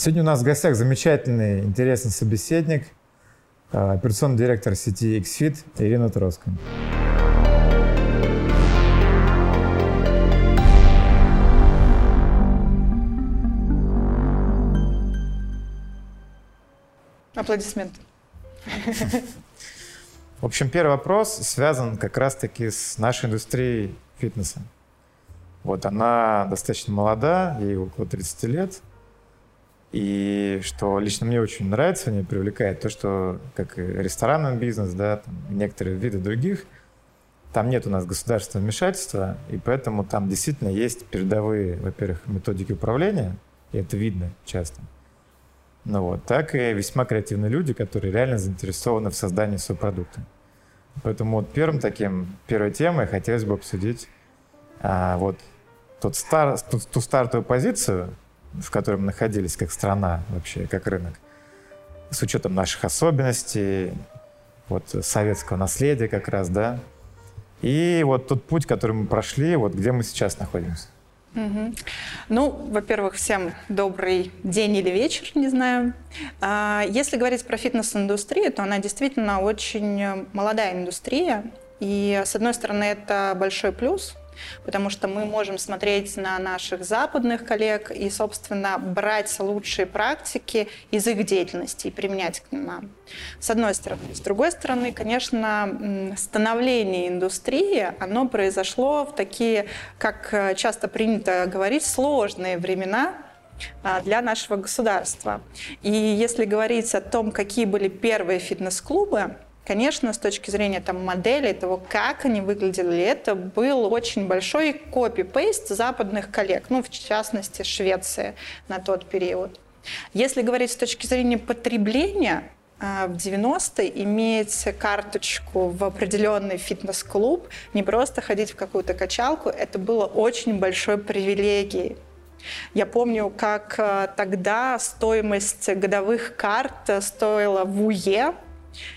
Сегодня у нас в гостях замечательный, интересный собеседник, а, операционный директор сети XFIT Ирина Троская. Аплодисменты. В общем, первый вопрос связан как раз-таки с нашей индустрией фитнеса. Вот она достаточно молода, ей около 30 лет. И что лично мне очень нравится, меня привлекает то, что как и ресторанный бизнес, да, там, некоторые виды других, там нет у нас государственного вмешательства, и поэтому там действительно есть передовые, во-первых, методики управления, и это видно часто. Ну вот, так и весьма креативные люди, которые реально заинтересованы в создании своего продукта. Поэтому вот первым таким, первой темой хотелось бы обсудить а, вот тот стар, ту, ту стартовую позицию, в которой мы находились как страна вообще, как рынок, с учетом наших особенностей, вот советского наследия как раз, да, и вот тот путь, который мы прошли, вот где мы сейчас находимся. Угу. Ну, во-первых, всем добрый день или вечер, не знаю. А, если говорить про фитнес-индустрию, то она действительно очень молодая индустрия. И, с одной стороны, это большой плюс, потому что мы можем смотреть на наших западных коллег и, собственно, брать лучшие практики из их деятельности и применять к нам. С одной стороны. С другой стороны, конечно, становление индустрии, оно произошло в такие, как часто принято говорить, сложные времена, а, для нашего государства. И если говорить о том, какие были первые фитнес-клубы, Конечно, с точки зрения там, модели, того, как они выглядели, это был очень большой копи-пейст западных коллег, ну, в частности, Швеции на тот период. Если говорить с точки зрения потребления, а, в 90-е иметь карточку в определенный фитнес-клуб, не просто ходить в какую-то качалку, это было очень большой привилегией. Я помню, как а, тогда стоимость годовых карт стоила в УЕ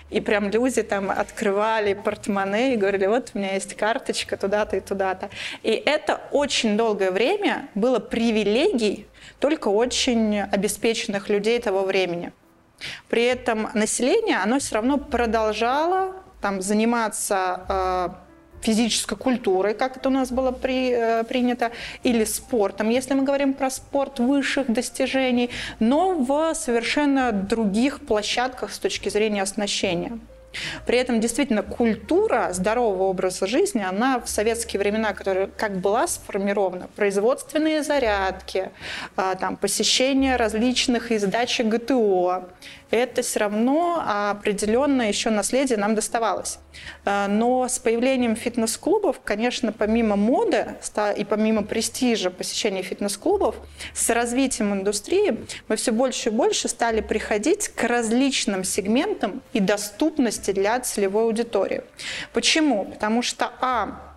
и прям люди там открывали портмоне и говорили, вот у меня есть карточка туда-то и туда-то. И это очень долгое время было привилегией только очень обеспеченных людей того времени. При этом население, оно все равно продолжало там, заниматься э, физической культурой, как это у нас было при, э, принято, или спортом, если мы говорим про спорт высших достижений, но в совершенно других площадках с точки зрения оснащения. При этом действительно культура здорового образа жизни, она в советские времена, которая как была сформирована, производственные зарядки, а, там, посещение различных издач ГТО, это все равно определенное еще наследие нам доставалось. А, но с появлением фитнес-клубов, конечно, помимо моды и помимо престижа посещения фитнес-клубов, с развитием индустрии мы все больше и больше стали приходить к различным сегментам и доступности для целевой аудитории. Почему? Потому что, а,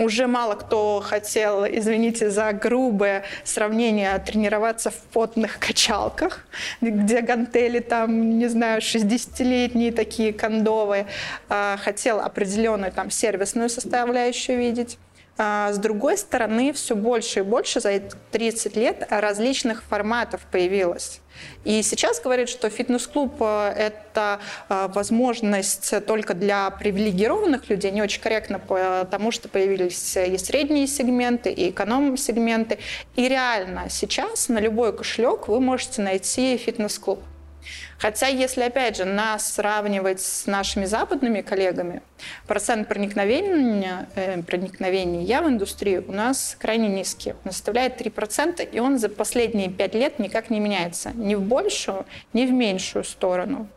уже мало кто хотел, извините за грубое сравнение, тренироваться в потных качалках, где гантели там, не знаю, 60-летние такие кондовые. А, хотел определенную там сервисную составляющую видеть. А, с другой стороны, все больше и больше за 30 лет различных форматов появилось. И сейчас говорят, что фитнес-клуб э, – это э, возможность только для привилегированных людей, не очень корректно, потому что появились и средние сегменты, и эконом-сегменты. И реально сейчас на любой кошелек вы можете найти фитнес-клуб. Хотя, если, опять же, нас сравнивать с нашими западными коллегами, процент проникновения, э, проникновения в индустрию у нас крайне низкий. Он составляет 3%, и он за последние 5 лет никак не меняется. Ни в большую, ни в меньшую сторону.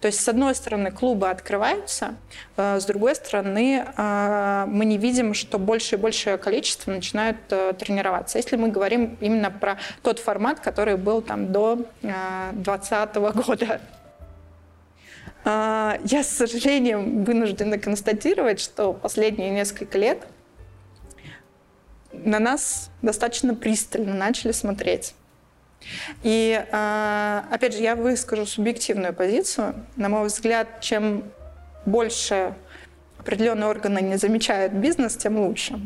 То есть, с одной стороны, клубы открываются, э, с другой стороны, э, мы не видим, что больше и большее количество начинают э, тренироваться. Если мы говорим именно про тот формат, который был там до 2020 года. Я, с сожалением, вынуждена констатировать, что последние несколько лет на нас достаточно пристально начали смотреть. И, а, опять же, я выскажу субъективную позицию. На мой взгляд, чем больше определенные органы не замечают бизнес, тем лучше.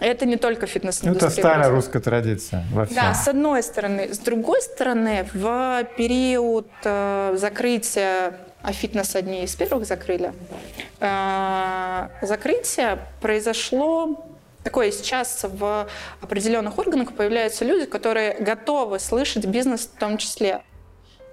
Это не только фитнес-индустрия. Это старая русская традиция во всем. Да, с одной стороны. С другой стороны, в период э, закрытия, а фитнес одни из первых закрыли, э, закрытие произошло такое сейчас в определенных органах появляются люди, которые готовы слышать бизнес в том числе.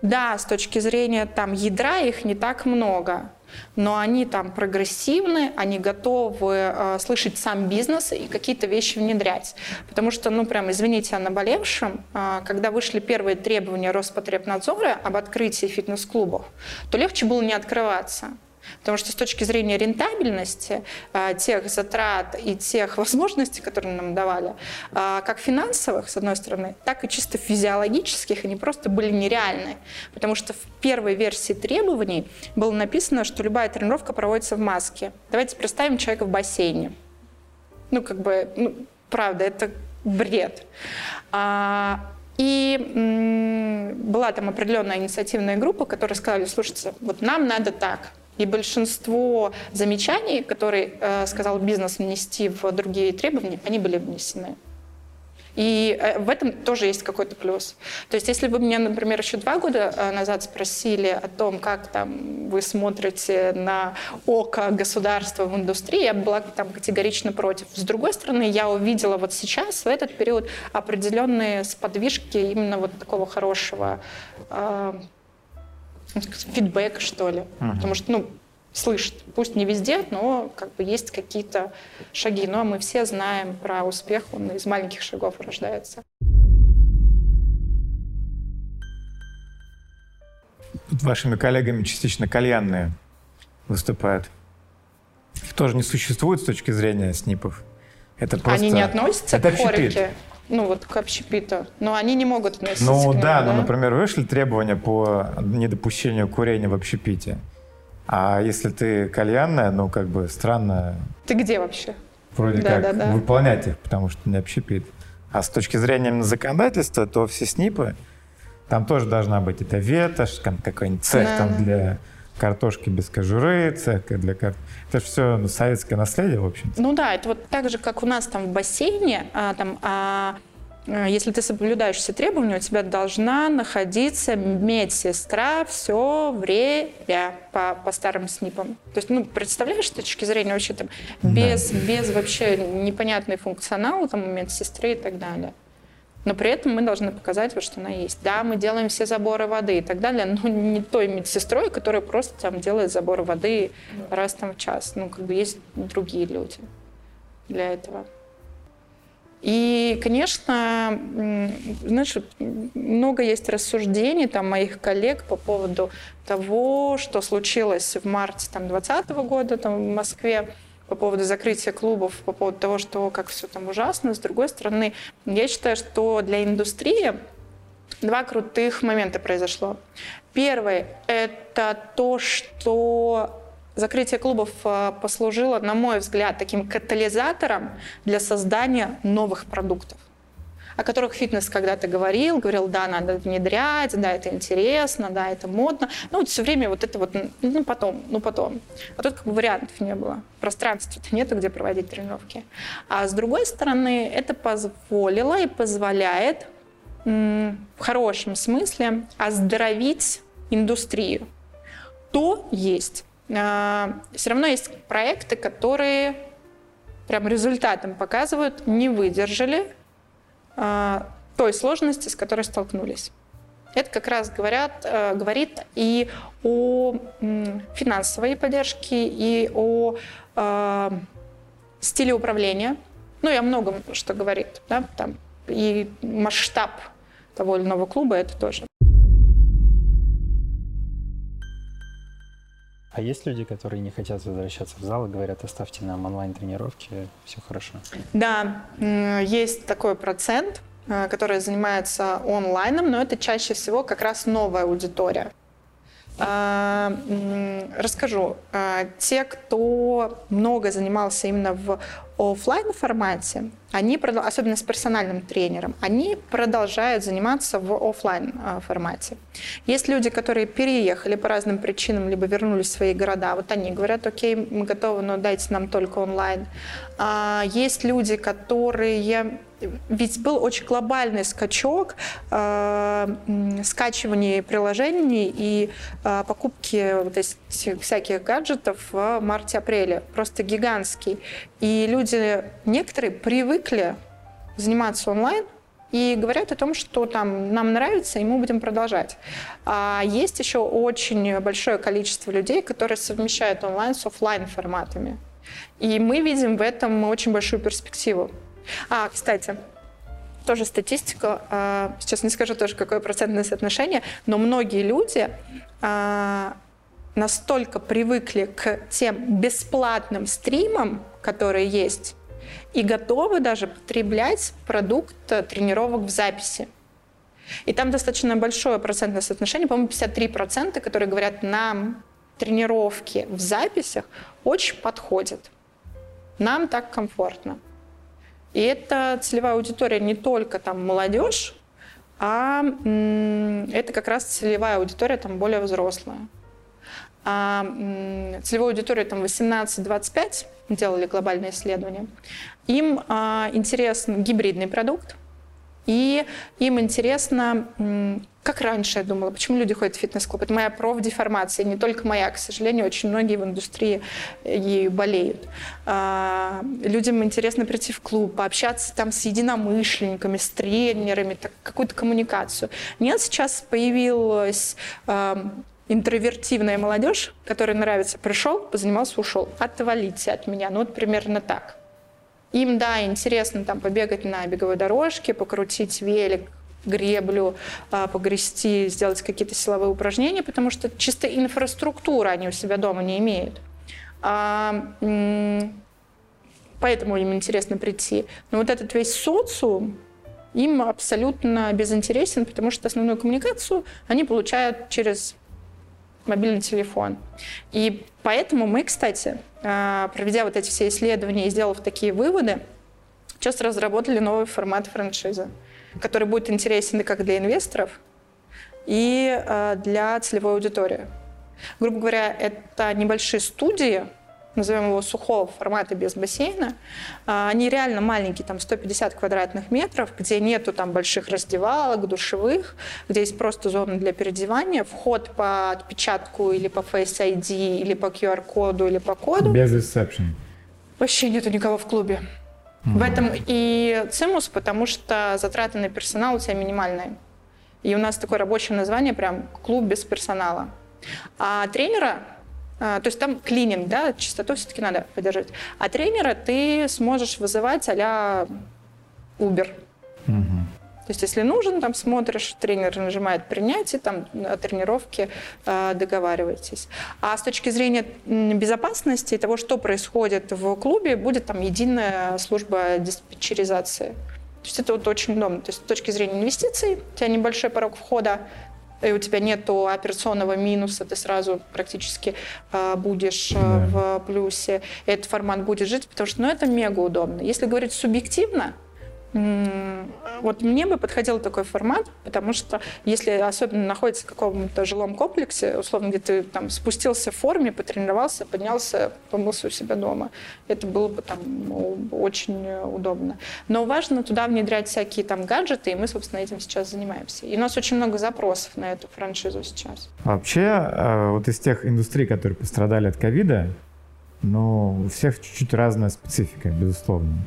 Да, с точки зрения там ядра их не так много, но они там прогрессивны, они готовы э, слышать сам бизнес и какие-то вещи внедрять. Потому что, ну прям, извините о наболевшем, э, когда вышли первые требования Роспотребнадзора об открытии фитнес-клубов, то легче было не открываться. Потому что с точки зрения рентабельности а, тех затрат и тех возможностей, которые нам давали, а, как финансовых, с одной стороны, так и чисто физиологических, они просто были нереальны. Потому что в первой версии требований было написано, что любая тренировка проводится в маске. Давайте представим человека в бассейне. Ну, как бы, ну, правда, это бред. А, и была там определенная инициативная группа, которая сказали, слушайте, вот нам надо так, и большинство замечаний, которые э, сказал бизнес внести в другие требования, они были внесены. И э, в этом тоже есть какой-то плюс. То есть, если вы меня, например, еще два года э, назад спросили о том, как там вы смотрите на око государства в индустрии, я была там категорично против. С другой стороны, я увидела вот сейчас, в этот период, определенные сподвижки именно вот такого хорошего фидбэк, что ли. uh Потому что, ну, слышит, пусть не везде, но как бы есть какие-то шаги. Ну, а мы все знаем про успех, он из маленьких шагов рождается. Тут вашими коллегами частично кальянные выступают. Их тоже не существует с точки зрения СНИПов. Это просто... Они не относятся это к хорике? Ну вот к общепиту, но они не могут относиться ну, нему, да, да, ну, например, вышли требования по недопущению курения в общепите. А если ты кальянная, ну, как бы странно... Ты где вообще? Вроде да, как да, да. выполнять их, потому что не общепит. А с точки зрения законодательства, то все СНИПы, там тоже должна быть это ветошь, какой-нибудь цех да. там для картошки без кожуры, цех для кар... Это же все ну, советское наследие, в общем -то. Ну да, это вот так же, как у нас там в бассейне, а, там, а, а если ты соблюдаешь все требования, у тебя должна находиться медсестра все время по, по старым СНИПам. То есть, ну, представляешь, с точки зрения вообще там, без, да. без вообще непонятный функционал там, медсестры и так далее. Но при этом мы должны показать, вот, что она есть. Да, мы делаем все заборы воды и так далее, но не той медсестрой, которая просто там делает забор воды раз там в час. Ну, как бы есть другие люди для этого. И, конечно, знаешь, много есть рассуждений там моих коллег по поводу того, что случилось в марте там, 2020 года там, в Москве по поводу закрытия клубов, по поводу того, что как все там ужасно. С другой стороны, я считаю, что для индустрии два крутых момента произошло. Первый — это то, что закрытие клубов э, послужило, на мой взгляд, таким катализатором для создания новых продуктов о которых фитнес когда-то говорил, говорил, да, надо внедрять, да, это интересно, да, это модно. Ну, вот все время вот это вот, ну, потом, ну, потом. А тут как бы вариантов не было. Пространства-то нету, где проводить тренировки. А с другой стороны, это позволило и позволяет в хорошем смысле оздоровить индустрию. То есть. А, все равно есть проекты, которые прям результатом показывают, не выдержали, той сложности, с которой столкнулись. Это как раз говорят, э, говорит и о финансовой поддержке, и о э, стиле управления. Ну и о многом, что говорит. Да? Там, и масштаб того или иного клуба это тоже. А есть люди, которые не хотят возвращаться в зал и говорят, оставьте нам онлайн-тренировки, все хорошо? Да, есть такой процент, э, который занимается онлайном, но это чаще всего как раз новая аудитория. А, расскажу. А, те, кто много занимался именно в офлайн формате, они, особенно с персональным тренером, они продолжают заниматься в офлайн а, формате. Есть люди, которые переехали по разным причинам, либо вернулись в свои города, вот они говорят, окей, мы готовы, но дайте нам только онлайн. Есть люди, которые ведь был очень глобальный скачок э, скачивания приложений и э, покупки вот этих всяких гаджетов в марте-апреле. Просто гигантский. И люди, некоторые привыкли заниматься онлайн, и говорят о том, что там нам нравится, и мы будем продолжать. А есть еще очень большое количество людей, которые совмещают онлайн с офлайн форматами. И мы видим в этом очень большую перспективу. А, кстати, тоже статистика, сейчас не скажу тоже, какое процентное соотношение, но многие люди а, настолько привыкли к тем бесплатным стримам, которые есть, и готовы даже потреблять продукт тренировок в записи. И там достаточно большое процентное соотношение, по-моему, 53%, которые говорят, нам тренировки в записях очень подходят. Нам так комфортно. И это целевая аудитория не только там молодежь, а это как раз целевая аудитория там более взрослая. А целевая аудитория там 18-25 делали глобальное исследование. Им а, интересен гибридный продукт, и им интересно, как раньше я думала, почему люди ходят в фитнес-клуб. Это моя профдеформация, не только моя, к сожалению, очень многие в индустрии ею болеют. А, людям интересно прийти в клуб, пообщаться там с единомышленниками, с тренерами, какую-то коммуникацию. Нет, сейчас появилась интровертивная молодежь, которой нравится, пришел, позанимался, ушел. Отвалите от меня. Ну вот примерно так. Им, да, интересно там побегать на беговой дорожке, покрутить велик, греблю, а, погрести, сделать какие-то силовые упражнения, потому что чисто инфраструктура они у себя дома не имеют. А, поэтому им интересно прийти. Но вот этот весь социум, им абсолютно безинтересен, потому что основную коммуникацию они получают через мобильный телефон. И поэтому мы, кстати, а, проведя вот эти все исследования и сделав такие выводы, сейчас разработали новый формат франшизы, который будет интересен как для инвесторов, и а, для целевой аудитории. Грубо говоря, это небольшие студии, назовем его сухого формата без бассейна, а, они реально маленькие, там 150 квадратных метров, где нету там больших раздевалок, душевых, где есть просто зона для переодевания, вход по отпечатку или по Face ID, или по QR-коду, или по коду. Без ресепшн. Вообще нету никого в клубе. Mm-hmm. В этом и цимус, потому что затраты на персонал у тебя минимальные. И у нас такое рабочее название прям клуб без персонала. А тренера а, то есть там клининг, да, чистоту все-таки надо поддерживать. А тренера ты сможешь вызывать а-ля Uber. То есть, если нужен, там смотришь, тренер нажимает принятие, там о тренировке э, договариваетесь. А с точки зрения безопасности и того, что происходит в клубе, будет там единая служба диспетчеризации. То есть это вот очень удобно. То есть с точки зрения инвестиций, у тебя небольшой порог входа, и у тебя нет операционного минуса, ты сразу практически э, будешь э, в плюсе. Этот формат будет жить, потому что ну, это мега удобно. Если говорить субъективно, вот мне бы подходил такой формат, потому что если особенно находится в каком-то жилом комплексе, условно, где ты там спустился в форме, потренировался, поднялся, помылся у себя дома, это было бы там очень удобно. Но важно туда внедрять всякие там гаджеты, и мы, собственно, этим сейчас занимаемся. И у нас очень много запросов на эту франшизу сейчас. Вообще, э, вот из тех индустрий, которые пострадали от ковида, ну, у всех чуть-чуть разная специфика, безусловно.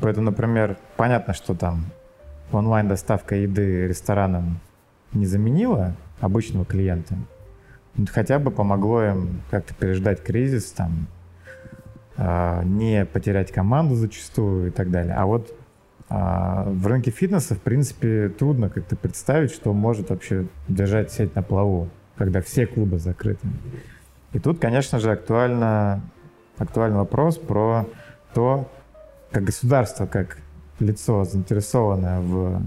Поэтому, например, понятно, что там онлайн-доставка еды ресторанам не заменила обычного клиента, но хотя бы помогло им как-то переждать кризис, там, э, не потерять команду зачастую и так далее. А вот э, в рынке фитнеса, в принципе, трудно как-то представить, что может вообще держать сеть на плаву, когда все клубы закрыты. И тут, конечно же, актуально, актуальный вопрос про то, как государство, как лицо, заинтересованное в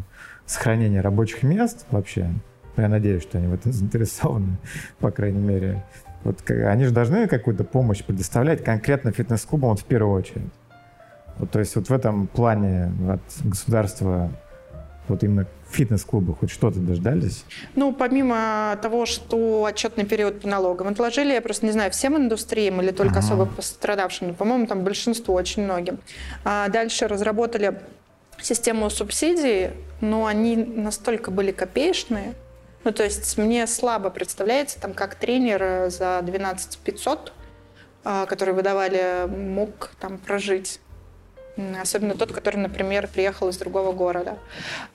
сохранении рабочих мест вообще, я надеюсь, что они в этом заинтересованы, по крайней мере, вот они же должны какую-то помощь предоставлять конкретно фитнес-клубам вот в первую очередь. Вот, то есть вот в этом плане от государства вот именно фитнес-клубы хоть что-то дождались? Ну, помимо того, что отчетный период по налогам отложили, я просто не знаю, всем индустриям или только ага. особо пострадавшим, но, по-моему, там большинство, очень многим. А дальше разработали систему субсидий, но они настолько были копеечные, ну, то есть мне слабо представляется, там, как тренер за 12 500, а, который выдавали, мог там прожить особенно тот, который, например, приехал из другого города.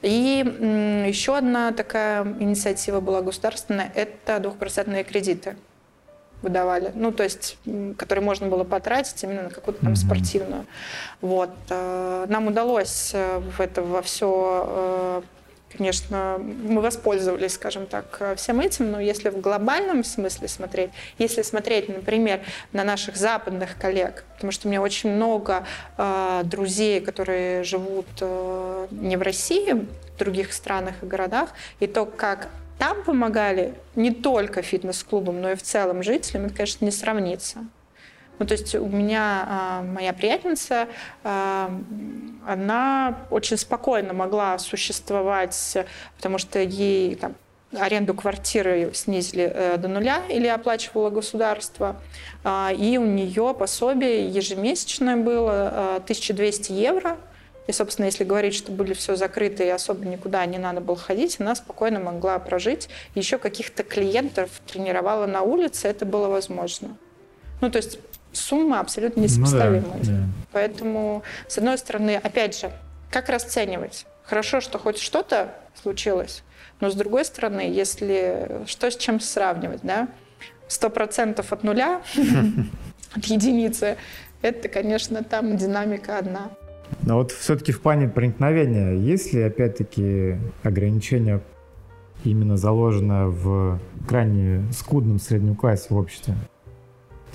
И еще одна такая инициатива была государственная – это двухпроцентные кредиты выдавали, ну, то есть, которые можно было потратить именно на какую-то там спортивную. Вот. Э, нам удалось э, в это во все э, конечно, мы воспользовались, скажем так, всем этим, но если в глобальном смысле смотреть, если смотреть, например, на наших западных коллег, потому что у меня очень много э, друзей, которые живут э, не в России, в других странах и городах, и то, как там помогали не только фитнес-клубам, но и в целом жителям, это, конечно, не сравнится. Ну, то есть у меня а, моя приятельница, а, она очень спокойно могла существовать, потому что ей там, аренду квартиры снизили э, до нуля или оплачивало государство. А, и у нее пособие ежемесячное было 1200 евро. И, собственно, если говорить, что были все закрыты и особо никуда не надо было ходить, она спокойно могла прожить. Еще каких-то клиентов тренировала на улице, это было возможно. Ну, то есть сумма абсолютно несопоставимая. Ну, да, да. Поэтому, с одной стороны, опять же, как расценивать? Хорошо, что хоть что-то случилось, но с другой стороны, если что с чем сравнивать, да, сто процентов от нуля, от единицы, это, конечно, там динамика одна. Но вот все-таки в плане проникновения, есть ли, опять-таки, ограничения именно заложено в крайне скудном среднем классе в обществе?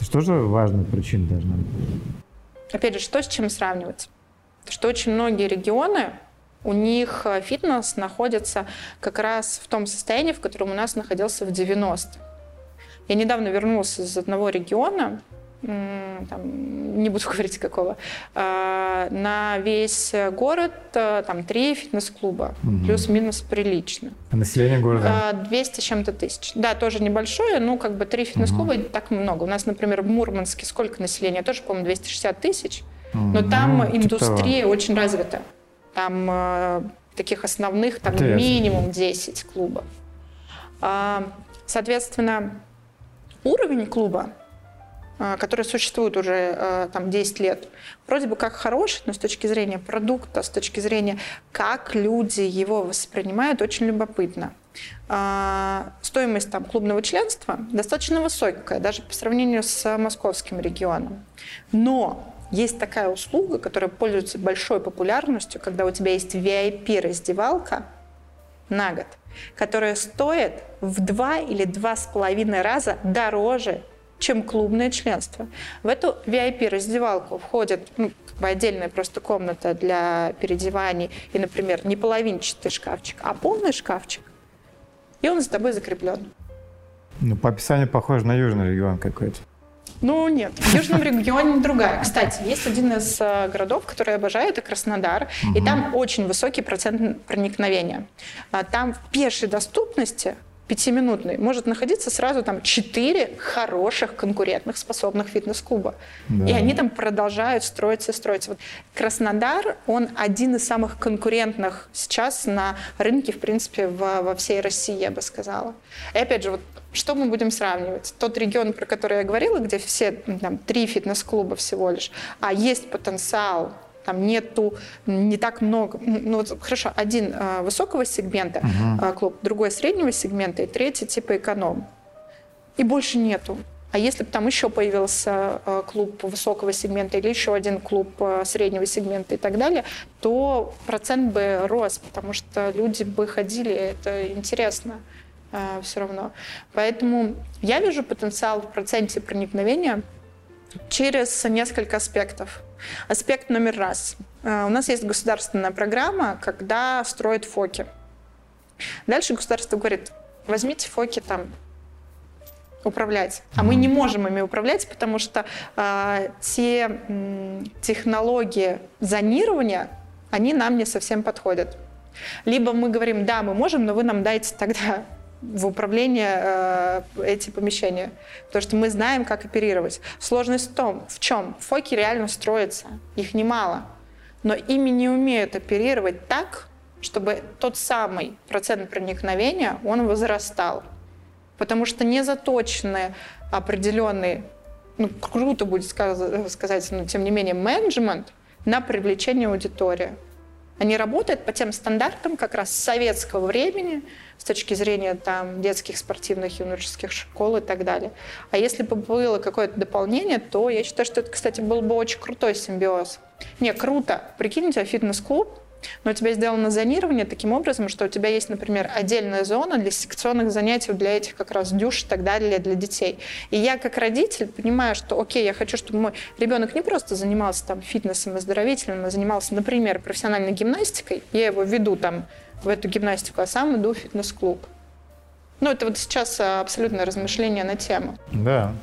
Это же важная причина должна быть? Опять же, что с чем сравнивать? Что очень многие регионы, у них э, фитнес находится как раз в том состоянии, в котором у нас находился в 90 Я недавно вернулся из одного региона, там, не буду говорить какого, а, на весь город э, там три фитнес-клуба, угу. плюс-минус прилично. А население города? 200 с чем-то тысяч. Да, тоже небольшое, ну как бы три фитнес-клуба угу. так много. У нас, например, в Мурманске сколько населения? Тоже, по-моему, 260 тысяч. Но угу. там ну, индустрия типа... очень развита. Там э, таких основных там Интересно. минимум 10 клубов. А, соответственно, уровень клуба а, который существует уже а, там 10 лет, вроде бы как хороший, но с точки зрения продукта, с точки зрения, как люди его воспринимают, очень любопытно. А, стоимость там, клубного членства достаточно высокая, даже по сравнению с московским регионом. Но есть такая услуга, которая пользуется большой популярностью, когда у тебя есть VIP-раздевалка на год, которая стоит в два или два с половиной раза дороже чем клубное членство. В эту VIP-раздевалку входит ну, как бы отдельная просто комната для переодеваний и, например, не половинчатый шкафчик, а полный шкафчик. И он за тобой закреплен. Ну, по описанию похоже на южный регион какой-то. Ну, нет. В Южном регионе другая. Кстати, есть один из э, городов, который я обожаю, это Краснодар. Угу. И там очень высокий процент проникновения. А там в пешей доступности пятиминутный может находиться сразу там четыре хороших конкурентных способных фитнес-клуба. Да. И они там продолжают строиться и строиться. Вот Краснодар, он один из самых конкурентных сейчас на рынке, в принципе, во, во всей России, я бы сказала. И опять же, вот что мы будем сравнивать? Тот регион, про который я говорила, где все там, три фитнес-клуба всего лишь, а есть потенциал там нету не так много. Ну вот хорошо, один э, высокого сегмента э, клуб, другой среднего сегмента и третий типа эконом. И больше нету. А если бы там еще появился э, клуб высокого сегмента или еще один клуб среднего сегмента и так далее, то процент бы рос, потому что люди бы ходили, это интересно все равно. Поэтому я вижу потенциал в проценте проникновения через несколько аспектов. Аспект номер раз. Э, у нас есть государственная программа, когда строят ФОКи. Дальше государство говорит, возьмите ФОКи там управлять, а мы не можем ими управлять, потому что э, те э, технологии зонирования, они нам не совсем подходят. Либо мы говорим, да, мы можем, но вы нам дайте тогда в управление э, эти помещения, потому что мы знаем, как оперировать. Сложность в том, в чем фоки реально строятся, их немало, но ими не умеют оперировать так, чтобы тот самый процент проникновения, он возрастал. Потому что не заточены определенный, ну, круто будет сказать, но тем не менее, менеджмент на привлечение аудитории. Они работают по тем стандартам как раз советского времени, с точки зрения там, детских спортивных юношеских школ и так далее. А если бы было какое-то дополнение, то я считаю, что это, кстати, был бы очень крутой симбиоз. Не, круто. Прикинь, у тебя фитнес-клуб, но у тебя сделано зонирование таким образом, что у тебя есть, например, отдельная зона для секционных занятий для этих как раз дюш и так далее для детей. И я как родитель понимаю, что окей, я хочу, чтобы мой ребенок не просто занимался там фитнесом и здоровительным, а занимался, например, профессиональной гимнастикой. Я его веду там в эту гимнастику, а сам иду в фитнес-клуб. Ну, это вот сейчас абсолютное размышление на тему. Да.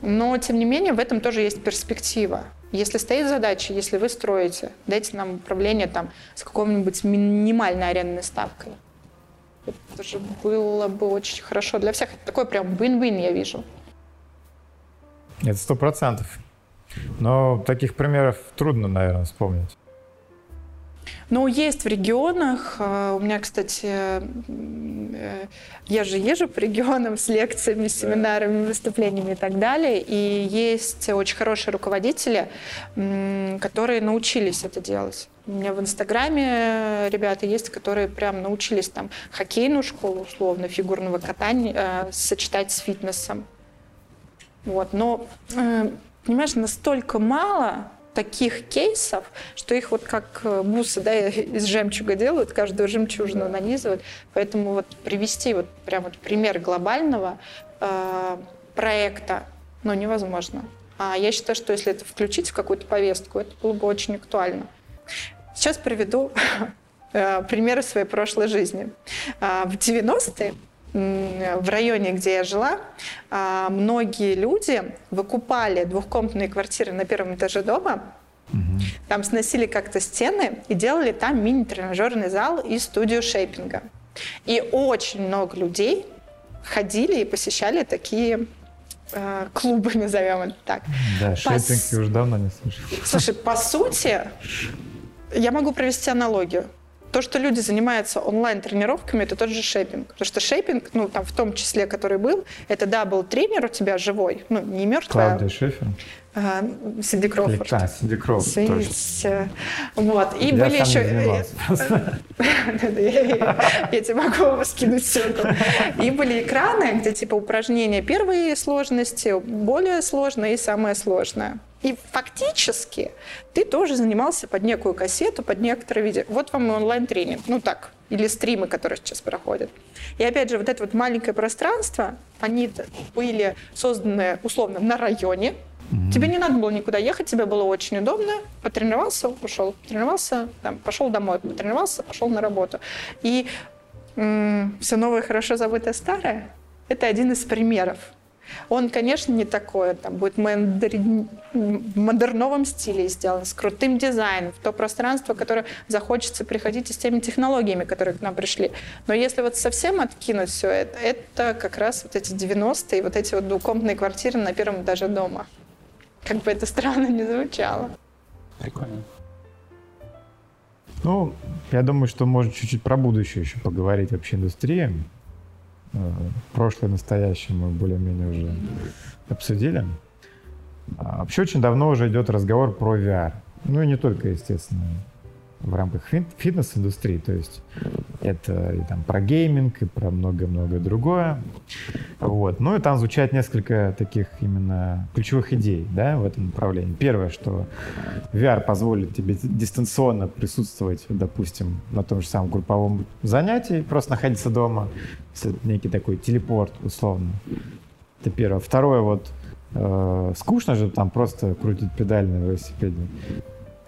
Но, тем не менее, в этом тоже есть перспектива. Если стоит задача, если вы строите, дайте нам управление там с какой-нибудь минимальной арендной ставкой. Это же было бы очень хорошо для всех. Это такой прям win-win я вижу. Это сто процентов. Но таких примеров трудно, наверное, вспомнить. Ну, есть в регионах. А, у меня, кстати, э, я же езжу по регионам с лекциями, семинарами, выступлениями и так далее. И есть очень хорошие руководители, которые научились это делать. У меня в Инстаграме ребята есть, которые прям научились там хоккейную школу, условно, фигурного катания э, сочетать с фитнесом. Вот. Но, э, понимаешь, настолько мало, таких кейсов, что их вот как э, бусы да, из жемчуга делают, каждую жемчужину нанизывают. Поэтому вот привести вот прям вот пример глобального э, проекта ну, невозможно. А я считаю, что если это включить в какую-то повестку, это было бы очень актуально. Сейчас приведу э, примеры своей прошлой жизни. Э, в 90-е в районе, где я жила, а, многие люди выкупали двухкомнатные квартиры на первом этаже дома, там сносили как-то стены и делали там мини-тренажерный зал и студию шейпинга. И очень много людей ходили и посещали такие э, клубы, назовем это так. Да, по шейпинг я уже давно не слышал. Слушай, по сути, я могу провести аналогию то, что люди занимаются онлайн-тренировками, это тот же шейпинг. Потому что шейпинг, ну, там в том числе, который был, это, да, был тренер у тебя живой, ну, не мертвый. Клаудия Шефер. А, Синди Кроуфорд. А, Синди Кроуфорд тоже. Вот. И я были еще... Э, я тебе могу скинуть ссылку. И были экраны, где типа упражнения первой сложности, более сложные и самое сложное. И фактически ты тоже занимался под некую кассету, под некоторое видео. Вот вам и онлайн-тренинг, ну так, или стримы, которые сейчас проходят. И опять же, вот это вот маленькое пространство, они были созданы условно на районе, Mm-hmm. Тебе не надо было никуда ехать, тебе было очень удобно. Потренировался, ушел. Потренировался, там, пошел домой. Потренировался, пошел на работу. И м- все новое, хорошо забытое старое – это один из примеров. Он, конечно, не такой, там будет в модерновом стиле сделан, с крутым дизайном, в то пространство, которое захочется приходить и с теми технологиями, которые к нам пришли. Но если вот совсем откинуть все это, это как раз вот эти 90-е, вот эти вот двухкомнатные квартиры на первом этаже дома. Как бы это странно не звучало. Прикольно. Ну, я думаю, что можно чуть-чуть про будущее еще поговорить вообще индустрии. Э, прошлое, настоящее мы более-менее уже обсудили. А вообще очень давно уже идет разговор про VR. Ну и не только, естественно, в рамках фитнес-индустрии. То есть это и там про гейминг, и про много-много другое. Вот. Ну и там звучат несколько таких именно ключевых идей да, в этом направлении. Первое, что VR позволит тебе дистанционно присутствовать, допустим, на том же самом групповом занятии, просто находиться дома, некий такой телепорт условно. Это первое. Второе, вот э, скучно же там просто крутить педаль на велосипеде.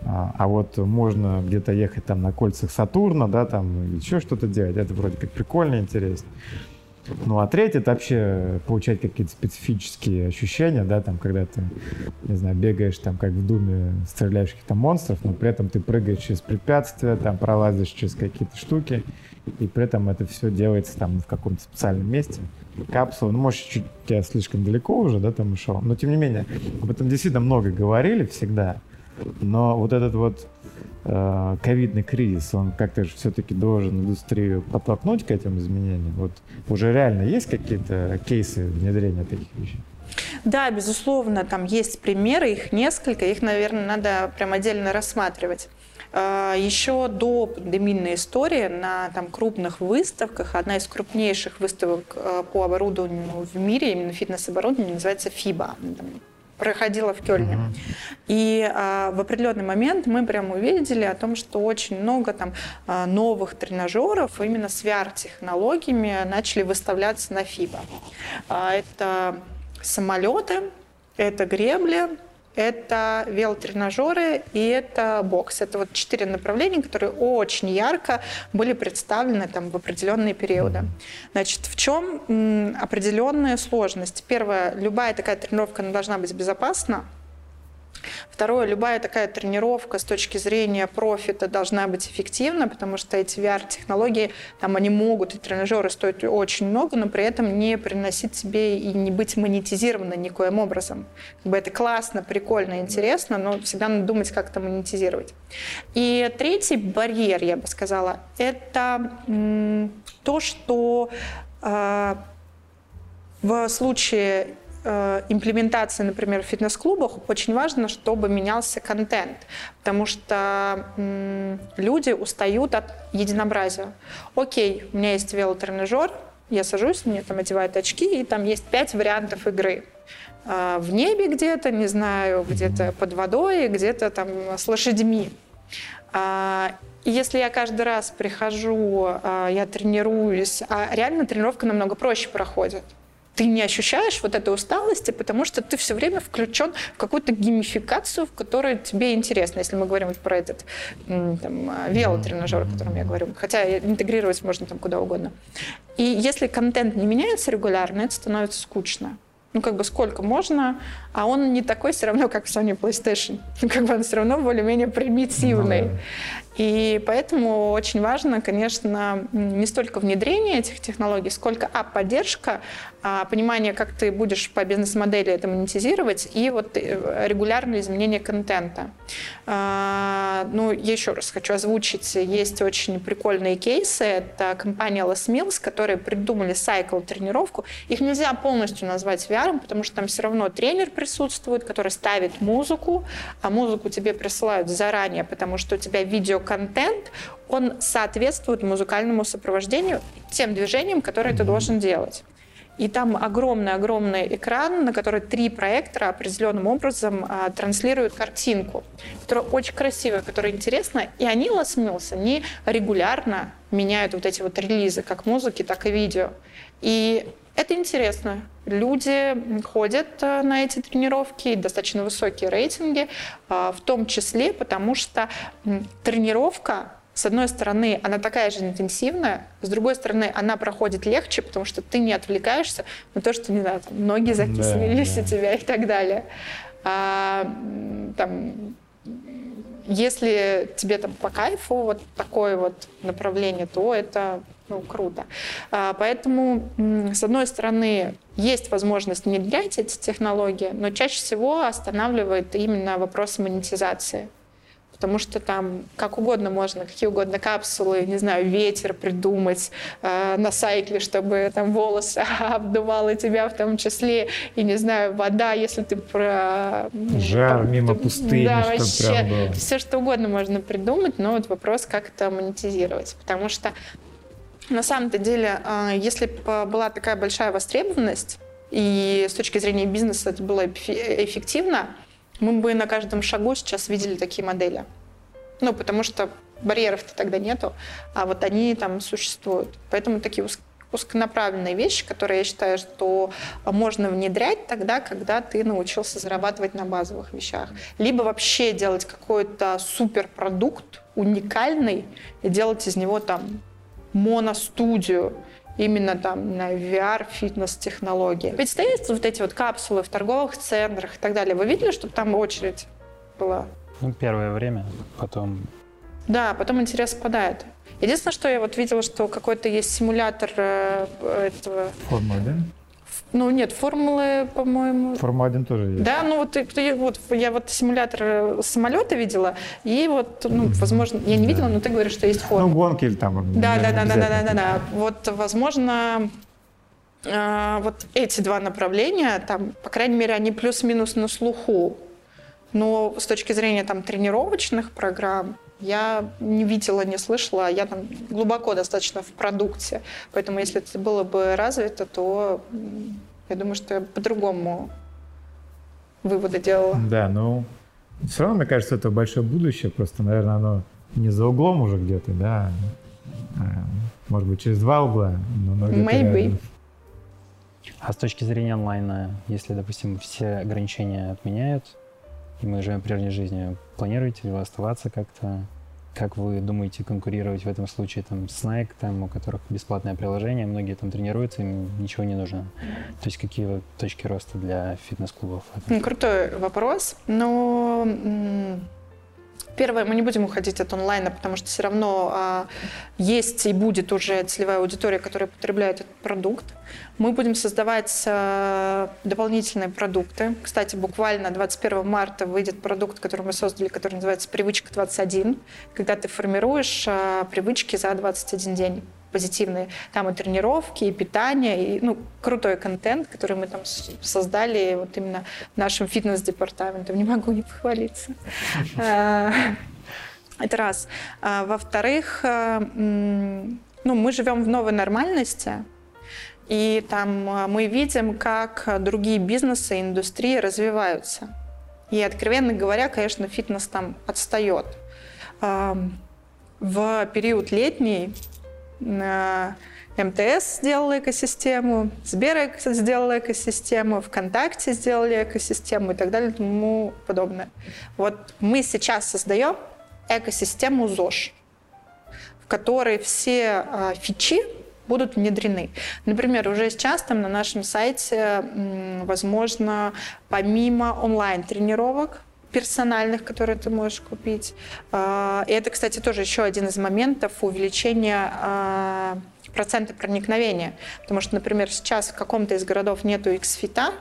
А, а вот можно где-то ехать там на кольцах Сатурна, да, там еще что-то делать. Это вроде как прикольно, интересно. Ну, а третий — это вообще получать какие-то специфические ощущения, да, там, когда ты, не знаю, бегаешь там, как в Думе, стреляешь каких-то монстров, но при этом ты прыгаешь через препятствия, там, пролазишь через какие-то штуки, и при этом это все делается там в каком-то специальном месте. Капсула, ну, может, чуть я слишком далеко уже, да, там ушел, но тем не менее, об этом действительно много говорили всегда, но вот этот вот Э, ковидный кризис, он как-то же все-таки должен индустрию подтолкнуть к этим изменениям. Вот уже реально есть какие-то кейсы внедрения таких вещей? Да, безусловно, там есть примеры, их несколько, их, наверное, надо прям отдельно рассматривать. Э, Еще до пандемийной истории на там, крупных выставках, одна из крупнейших выставок э, по оборудованию в мире, именно фитнес-оборудование, называется FIBA проходила в Кёльне. Uh-huh. И а, в определенный момент мы прямо увидели о том, что очень много там а, новых тренажеров именно с VR-технологиями начали выставляться на FIBA. А, это самолеты, это гребли, это велотренажеры и это бокс. Это вот четыре направления, которые очень ярко были представлены там в определенные периоды. Значит, в чем определенная сложность? Первое, любая такая тренировка она должна быть безопасна, Второе, любая такая тренировка с точки зрения профита должна быть эффективна, потому что эти VR-технологии, там они могут, и тренажеры стоят очень много, но при этом не приносить себе и не быть монетизированы никоим образом. Как бы это классно, прикольно, интересно, но всегда надо думать, как это монетизировать. И третий барьер, я бы сказала, это то, что э, в случае Э, имплементации, например, в фитнес-клубах очень важно, чтобы менялся контент, потому что люди устают от единообразия. Окей, у меня есть велотренажер, я сажусь, мне там одевают очки, и там есть пять вариантов игры. Э, в небе где-то, не знаю, где-то под водой, где-то там с лошадьми. А, и если я каждый раз прихожу, э, я тренируюсь, а реально тренировка намного проще проходит ты не ощущаешь вот этой усталости, потому что ты все время включен в какую-то геймификацию, в которой тебе интересно, если мы говорим вот про этот там, велотренажер, о котором я говорю. Хотя интегрировать можно там куда угодно. И если контент не меняется регулярно, это становится скучно ну, как бы сколько можно, а он не такой все равно, как Sony PlayStation. Ну, как бы он все равно более-менее примитивный. Ну, да. И поэтому очень важно, конечно, не столько внедрение этих технологий, сколько, а, поддержка, а, понимание, как ты будешь по бизнес-модели это монетизировать, и вот э, регулярное изменение контента. А, ну, еще раз хочу озвучить, есть очень прикольные кейсы. Это компания Les Mills, которые придумали сайкл-тренировку. Их нельзя полностью назвать VR, потому что там все равно тренер присутствует, который ставит музыку, а музыку тебе присылают заранее, потому что у тебя видео контент, он соответствует музыкальному сопровождению тем движениям, которые ты должен делать. И там огромный-огромный экран, на который три проектора определенным образом а, транслируют картинку, которая очень красивая, которая интересна. И они, Лас Милс, они регулярно меняют вот эти вот релизы, как музыки, так и видео. И это интересно. Люди ходят э, на эти тренировки, достаточно высокие рейтинги, э, в том числе потому, что тренировка с одной стороны, она такая же интенсивная, с другой стороны, она проходит легче, потому что ты не отвлекаешься на то, что, не знаю, там, ноги закислились да, да. у тебя и так далее. А, там, если тебе там по кайфу вот такое вот направление, то это ну, круто. А, поэтому, с одной стороны, есть возможность внедрять эти технологии, но чаще всего останавливает именно вопрос монетизации. Потому что там как угодно можно, какие угодно капсулы, не знаю, ветер придумать э, на сайкле, чтобы там волосы обдувало тебя в том числе, и, не знаю, вода, если ты про... Жар там, мимо ты, пустыни, да, вообще, прям было. Все что угодно можно придумать, но вот вопрос, как это монетизировать. Потому что на самом-то деле, э, если бы была такая большая востребованность, и с точки зрения бизнеса это было эффективно, мы бы на каждом шагу сейчас видели такие модели. Ну, потому что барьеров-то тогда нету, а вот они там существуют. Поэтому такие узконаправленные вещи, которые я считаю, что можно внедрять тогда, когда ты научился зарабатывать на базовых вещах. Либо вообще делать какой-то суперпродукт, уникальный, и делать из него там моностудию, именно там на VR, фитнес-технологии. Ведь стоят вот эти вот капсулы в торговых центрах и так далее. Вы видели, чтобы там очередь была? Ну, первое время, потом... Да, потом интерес спадает. Единственное, что я вот видела, что какой-то есть симулятор э, этого... Формула, да? Ну, нет, формулы, по-моему... Формула-1 тоже есть. Да, ну вот, вот я вот симулятор э, самолета видела, и вот, ну, возможно, я не видела, но ты говоришь, что есть формула. Ну, гонки или там... Да, да, да, да, да, да, да, да. Вот, возможно, э, вот эти два направления, там, по крайней мере, они плюс-минус на слуху. Но с точки зрения там тренировочных программ, я не видела, не слышала, я там глубоко достаточно в продукте. Поэтому если это было бы развито, то я думаю, что я по-другому выводы делала. Да, ну, все равно, мне кажется, это большое будущее. Просто, наверное, оно не за углом уже где-то, да. А, может быть, через два угла, но Maybe. Рядом. А с точки зрения онлайна, если, допустим, все ограничения отменяют, и мы живем прежней жизнью. Планируете ли вы оставаться как-то? Как вы думаете конкурировать в этом случае там, с Nike, там, у которых бесплатное приложение, многие там тренируются, им ничего не нужно. То есть какие точки роста для фитнес-клубов? Крутой вопрос. Но Первое, мы не будем уходить от онлайна, потому что все равно а, есть и будет уже целевая аудитория, которая потребляет этот продукт. Мы будем создавать а, дополнительные продукты. Кстати, буквально 21 марта выйдет продукт, который мы создали, который называется «Привычка 21», когда ты формируешь а, привычки за 21 день позитивные. Там и тренировки, и питание, и ну, крутой контент, который мы там создали вот именно нашим фитнес-департаментом. Не могу не похвалиться. А, это раз. А, во-вторых, а, ну, мы живем в новой нормальности, и там мы видим, как другие бизнесы, индустрии развиваются. И, откровенно говоря, конечно, фитнес там отстает. В период летний МТС сделал экосистему, Сбер сделал экосистему, ВКонтакте сделали экосистему и так далее и тому подобное. Вот мы сейчас создаем экосистему ЗОЖ, в которой все а, фичи будут внедрены. Например, уже сейчас там на нашем сайте возможно помимо онлайн-тренировок персональных, которые ты можешь купить. А, и это, кстати, тоже еще один из моментов увеличения а, процента проникновения. Потому что, например, сейчас в каком-то из городов нету X-фита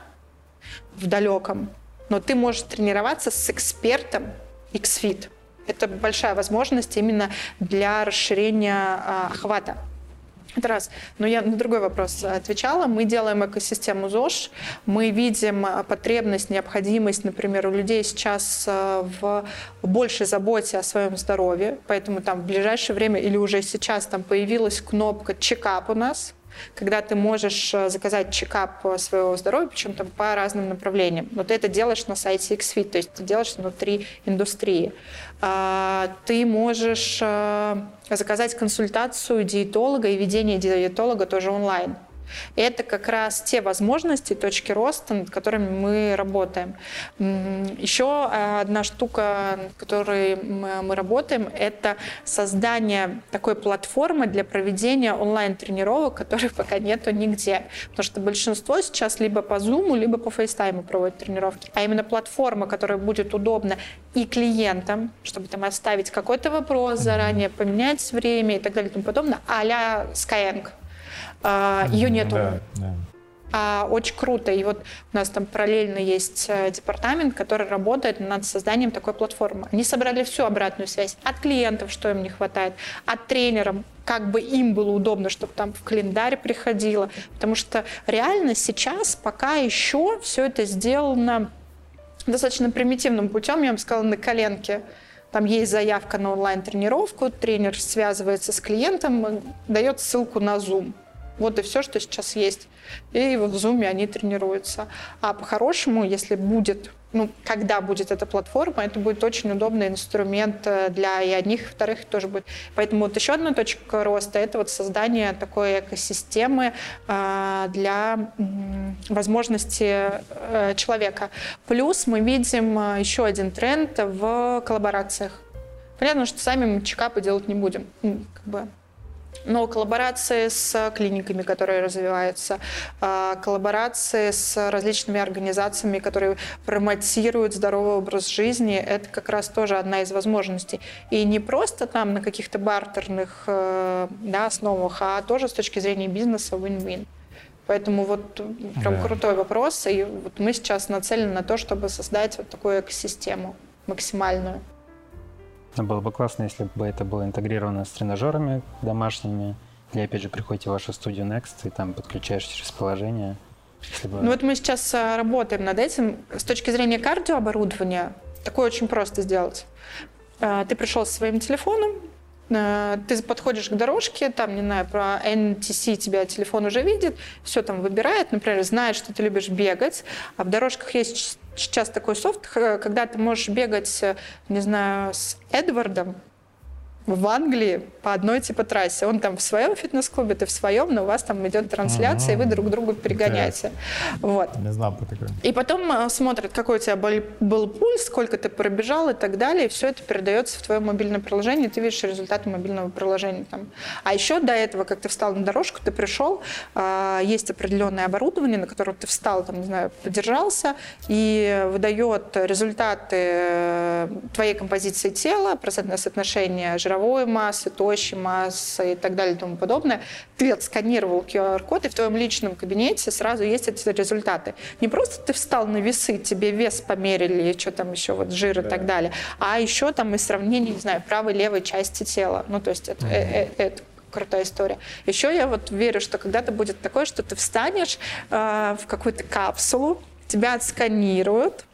в далеком, но ты можешь тренироваться с экспертом X-Fit. Это большая возможность именно для расширения а, охвата. Это раз. Но я на другой вопрос отвечала. Мы делаем экосистему ЗОЖ. Мы видим э, потребность, необходимость, например, у людей сейчас э, в большей заботе о своем здоровье. Поэтому там в ближайшее время или уже сейчас там появилась кнопка «Чекап» у нас когда ты можешь э, заказать чекап своего здоровья, причем там по разным направлениям. Вот ты это делаешь на сайте XFIT, то есть ты делаешь внутри индустрии. А, ты можешь э, заказать консультацию диетолога и ведение диетолога тоже онлайн. Это как раз те возможности, точки роста, над которыми мы работаем. Еще э, одна штука, над которой мы работаем, это создание такой платформы для проведения онлайн-тренировок, которых пока нету нигде. Потому что большинство сейчас либо по Zoom, либо по FaceTime проводят тренировки. А именно платформа, которая будет удобна и клиентам, чтобы там оставить какой-то вопрос заранее, поменять время и так далее и тому подобное, а-ля Skyeng. А, ее нету. Да, да. А, очень круто. И вот у нас там параллельно есть э, департамент, который работает над созданием такой платформы. Они собрали всю обратную связь от клиентов, что им не хватает, от тренеров, как бы им было удобно, чтобы там в календарь приходило. Потому что реально сейчас пока еще все это сделано достаточно примитивным путем, я вам сказала, на коленке. Там есть заявка на онлайн-тренировку, тренер связывается с клиентом, дает ссылку на Zoom. Вот и все, что сейчас есть. И в Zoom они тренируются. А по-хорошему, если будет, ну, когда будет эта платформа, это будет очень удобный инструмент э, для и одних, и вторых тоже будет. Поэтому вот еще одна точка роста – это вот создание такой экосистемы э, для возможности э, человека. Плюс мы видим еще один тренд в коллаборациях. Понятно, что сами мы чекапы делать не будем. Ну, как бы но коллаборации с клиниками, которые развиваются, а, коллаборации с различными организациями, которые промотируют здоровый образ жизни, это как раз тоже одна из возможностей. И не просто там на каких-то бартерных э, да, основах, а тоже с точки зрения бизнеса win-win. Поэтому вот прям да. крутой вопрос, и вот мы сейчас нацелены на то, чтобы создать вот такую экосистему максимальную. Было бы классно, если бы это было интегрировано с тренажерами домашними. Или, опять же, приходите в вашу студию Next и там подключаешь через приложение. Бы... Ну вот мы сейчас а, работаем над этим. С точки зрения кардиооборудования, такое очень просто сделать. А, ты пришел со своим телефоном, ты подходишь к дорожке, там, не знаю, про NTC тебя телефон уже видит, все там выбирает, например, знает, что ты любишь бегать, а в дорожках есть сейчас такой софт, когда ты можешь бегать, э, не знаю, с Эдвардом, в Англии по одной типа трассе. Он там в своем фитнес-клубе, ты в своем, но у вас там идет трансляция, и вы друг другу перегоняете. Вот. Не знал про такое. И потом э, смотрят, какой у тебя был, был пульс, сколько ты пробежал и так далее, и все это передается в твое мобильное приложение, и ты видишь результаты мобильного приложения там. А еще до этого, как ты встал на дорожку, ты пришел, э, есть определенное оборудование, на котором ты встал, там, не знаю, подержался, и выдает результаты э, твоей композиции тела, процентное соотношение жировой жировой массы, тощей массы и так далее и тому подобное, ты отсканировал QR-код, и в твоем личном кабинете сразу есть эти результаты. Не просто ты встал на весы, тебе вес померили, и что там еще, вот жир да. и так далее, а еще там и сравнение, не знаю, правой левой части тела. Ну, то есть это, mm-hmm. это, это крутая история. Еще я вот верю, что когда-то будет такое, что ты встанешь э, в какую-то капсулу, тебя отсканируют,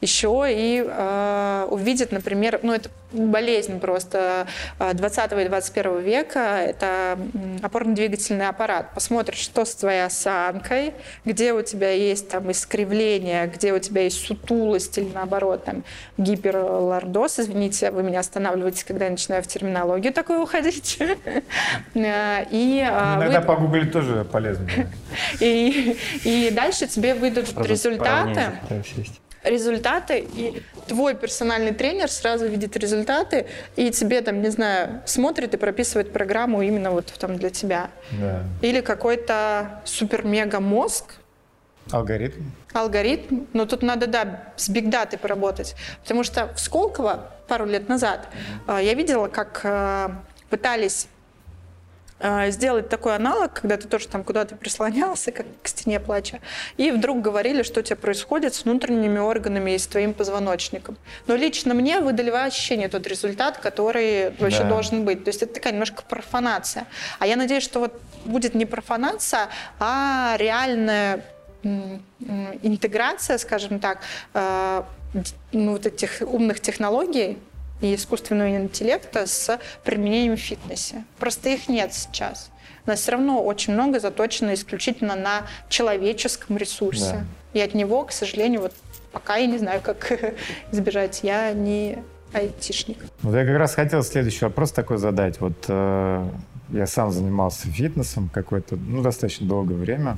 еще и э, увидит, например, ну это болезнь просто 20 э, и 21 века, это опорно-двигательный аппарат. Посмотришь, что с твоей осанкой, где у тебя есть там искривление, где у тебя есть сутулость или наоборот там гиперлордоз. Извините, вы меня останавливаете, когда я начинаю в терминологию такую уходить. Э, и, э, Иногда вы... погуглить тоже полезно. И, и дальше тебе выйдут результаты результаты, и твой персональный тренер сразу видит результаты, и тебе там, не знаю, смотрит и прописывает программу именно вот там для тебя. Да. Или какой-то супер-мега мозг. Алгоритм. Алгоритм. Но тут надо, да, с бигдатой поработать. Потому что в Сколково пару лет назад mm-hmm. я видела, как а, пытались а, сделать такой аналог, когда ты тоже там куда-то прислонялся, как к стене плача, и вдруг говорили, что у тебя происходит с внутренними органами и с твоим позвоночником. Но лично мне выдали ощущение тот результат, который вообще да. должен быть. То есть это такая немножко профанация. А я надеюсь, что вот будет не профанация, а реальная интеграция, скажем так, а, ну, вот этих умных технологий и искусственного интеллекта с применением в фитнесе. Просто их нет сейчас. У нас все равно очень много заточено исключительно на человеческом ресурсе. Да. И от него, к сожалению, вот пока я не знаю, как избежать. Я не айтишник. Вот я как раз хотел следующий вопрос такой задать. Вот э, я сам занимался фитнесом какое-то, ну, достаточно долгое время.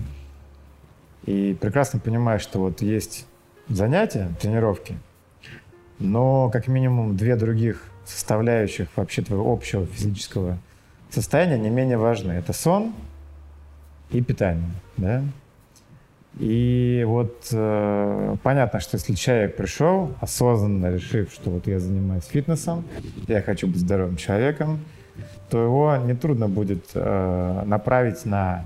И прекрасно понимаю, что вот есть занятия, тренировки, но как минимум две других составляющих вообще твоего общего физического состояния не менее важны. Это сон и питание. Да? И вот э, понятно, что если человек пришел, осознанно решив, что вот я занимаюсь фитнесом, я хочу быть здоровым человеком, то его нетрудно будет э, направить на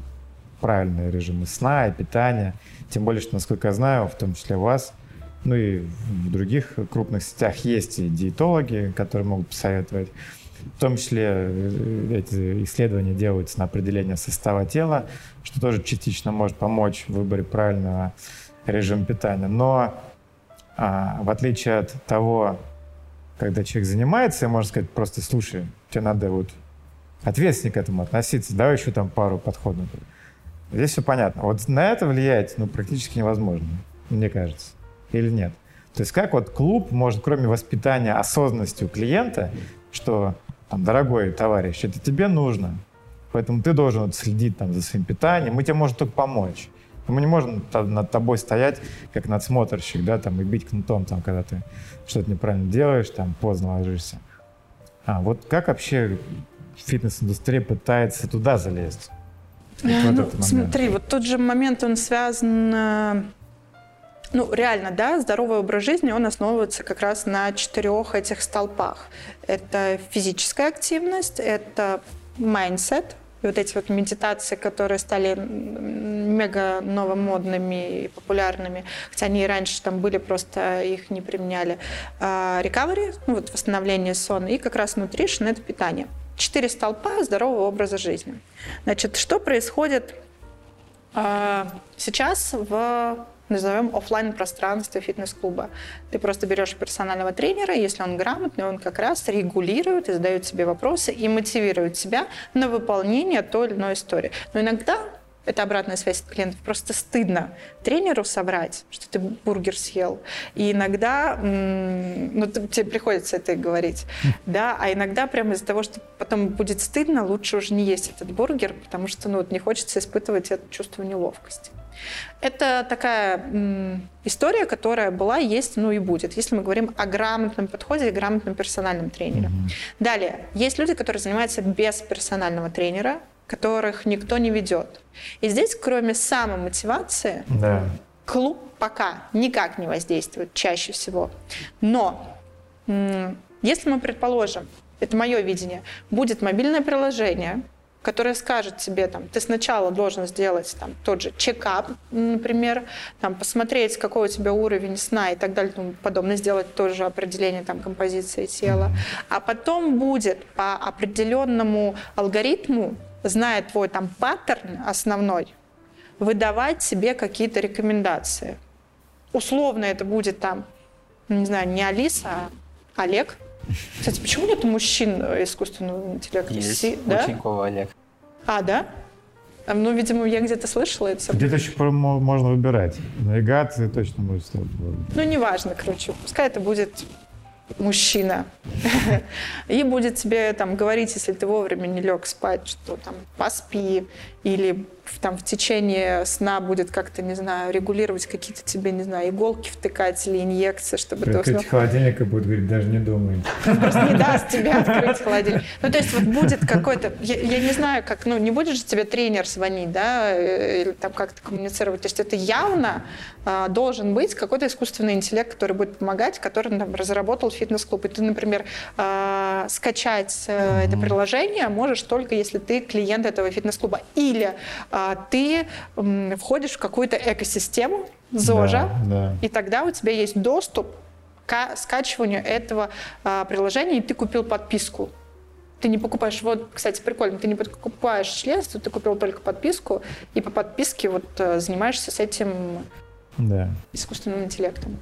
правильные режимы сна и питания. Тем более, что, насколько я знаю, в том числе у вас – ну и в других крупных сетях есть и диетологи, которые могут посоветовать. В том числе э, эти исследования делаются на определение состава тела, что тоже частично может помочь в выборе правильного режима питания. Но а, в отличие от того, когда человек занимается, можно сказать просто, слушай, тебе надо вот ответственно к этому относиться, давай еще там пару подходов. Здесь все понятно. Вот на это влиять ну, практически невозможно, мне кажется или нет. То есть как вот клуб может, кроме воспитания осознанности у клиента, что, там, дорогой товарищ, это тебе нужно, поэтому ты должен вот следить там, за своим питанием, мы тебе можем только помочь. Мы не можем над тобой стоять, как надсмотрщик, да, там, и бить кнутом, там, когда ты что-то неправильно делаешь, там, поздно ложишься. А вот как вообще фитнес-индустрия пытается туда залезть. Вот ну, смотри, вот тот же момент, он связан э, ну, реально, да, здоровый образ жизни, он основывается как раз на четырех этих столпах. Это физическая активность, это mindset, и вот эти вот медитации, которые стали мега новомодными и популярными, хотя они и раньше там были, просто их не применяли. Recovery, ну вот восстановление сона, и как раз nutrition – это питание. Четыре столпа здорового образа жизни. Значит, что происходит а, сейчас в назовем офлайн пространстве фитнес-клуба. Ты просто берешь персонального тренера, если он грамотный, он как раз регулирует и задает себе вопросы и мотивирует себя на выполнение той или иной истории. Но иногда это обратная связь от клиентов. Просто стыдно тренеру собрать, что ты бургер съел. И иногда, ну, тебе приходится это говорить, да, а иногда прямо из-за того, что потом будет стыдно, лучше уже не есть этот бургер, потому что, ну, вот не хочется испытывать это чувство неловкости. Это такая история, которая была, есть, ну и будет, если мы говорим о грамотном подходе и грамотном персональном тренере. Mm-hmm. Далее, есть люди, которые занимаются без персонального тренера, которых никто не ведет. И здесь, кроме самомотивации, да. клуб пока никак не воздействует чаще всего. Но если мы предположим, это мое видение, будет мобильное приложение, которая скажет тебе, там, ты сначала должен сделать там, тот же чекап, например, там, посмотреть, какой у тебя уровень сна и так далее, тому подобное, сделать тоже определение там, композиции тела. А потом будет по определенному алгоритму, зная твой там паттерн основной, выдавать себе какие-то рекомендации. Условно это будет там, не знаю, не Алиса, а Олег, кстати, почему нет мужчин э, искусственного интеллекта? Есть. Си, да? Ученькова Олег. А, да? А, ну, видимо, я где-то слышала это. Где-то еще можно выбирать. Навигация точно может стать. Ну, неважно, короче. Пускай это будет мужчина. И будет тебе там говорить, если ты вовремя не лег спать, что там поспи, или там в течение сна будет как-то, не знаю, регулировать какие-то тебе, не знаю, иголки втыкать или инъекции, чтобы При ты уснул. холодильника будет говорить, даже не думай. Просто не даст тебе открыть холодильник. Ну, то есть вот будет какой-то, я, я не знаю, как, ну, не будет же тебе тренер звонить, да, э, или там как-то коммуницировать. То есть это явно а, должен быть какой-то искусственный интеллект, который будет помогать, который там разработал фитнес-клуб. И ты, например, а, скачать а, это приложение можешь только если ты клиент этого фитнес-клуба. Или а, ты входишь в какую-то экосистему ЗОЖа, да, да. и тогда у тебя есть доступ к скачиванию этого а, приложения, и ты купил подписку. Ты не покупаешь, вот, кстати, прикольно, ты не покупаешь членство, ты купил только подписку, и по подписке вот а, занимаешься с этим да. искусственным интеллектом.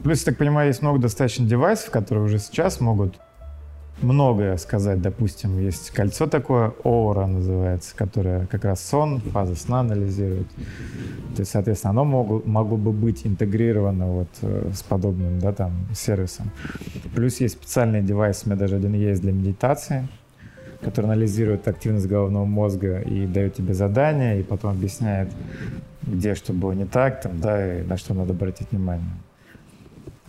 Плюс, я так понимаю, есть много достаточно девайсов, которые уже сейчас могут многое сказать. Допустим, есть кольцо такое, Оура называется, которое как раз сон, фазы сна анализирует. То есть, соответственно, оно могло, могло бы быть интегрировано вот э, с подобным да, там, сервисом. Плюс есть специальный девайс, у меня даже один есть для медитации, который анализирует активность головного мозга и дает тебе задания, и потом объясняет, где что было не так, там, да, и на что надо обратить внимание.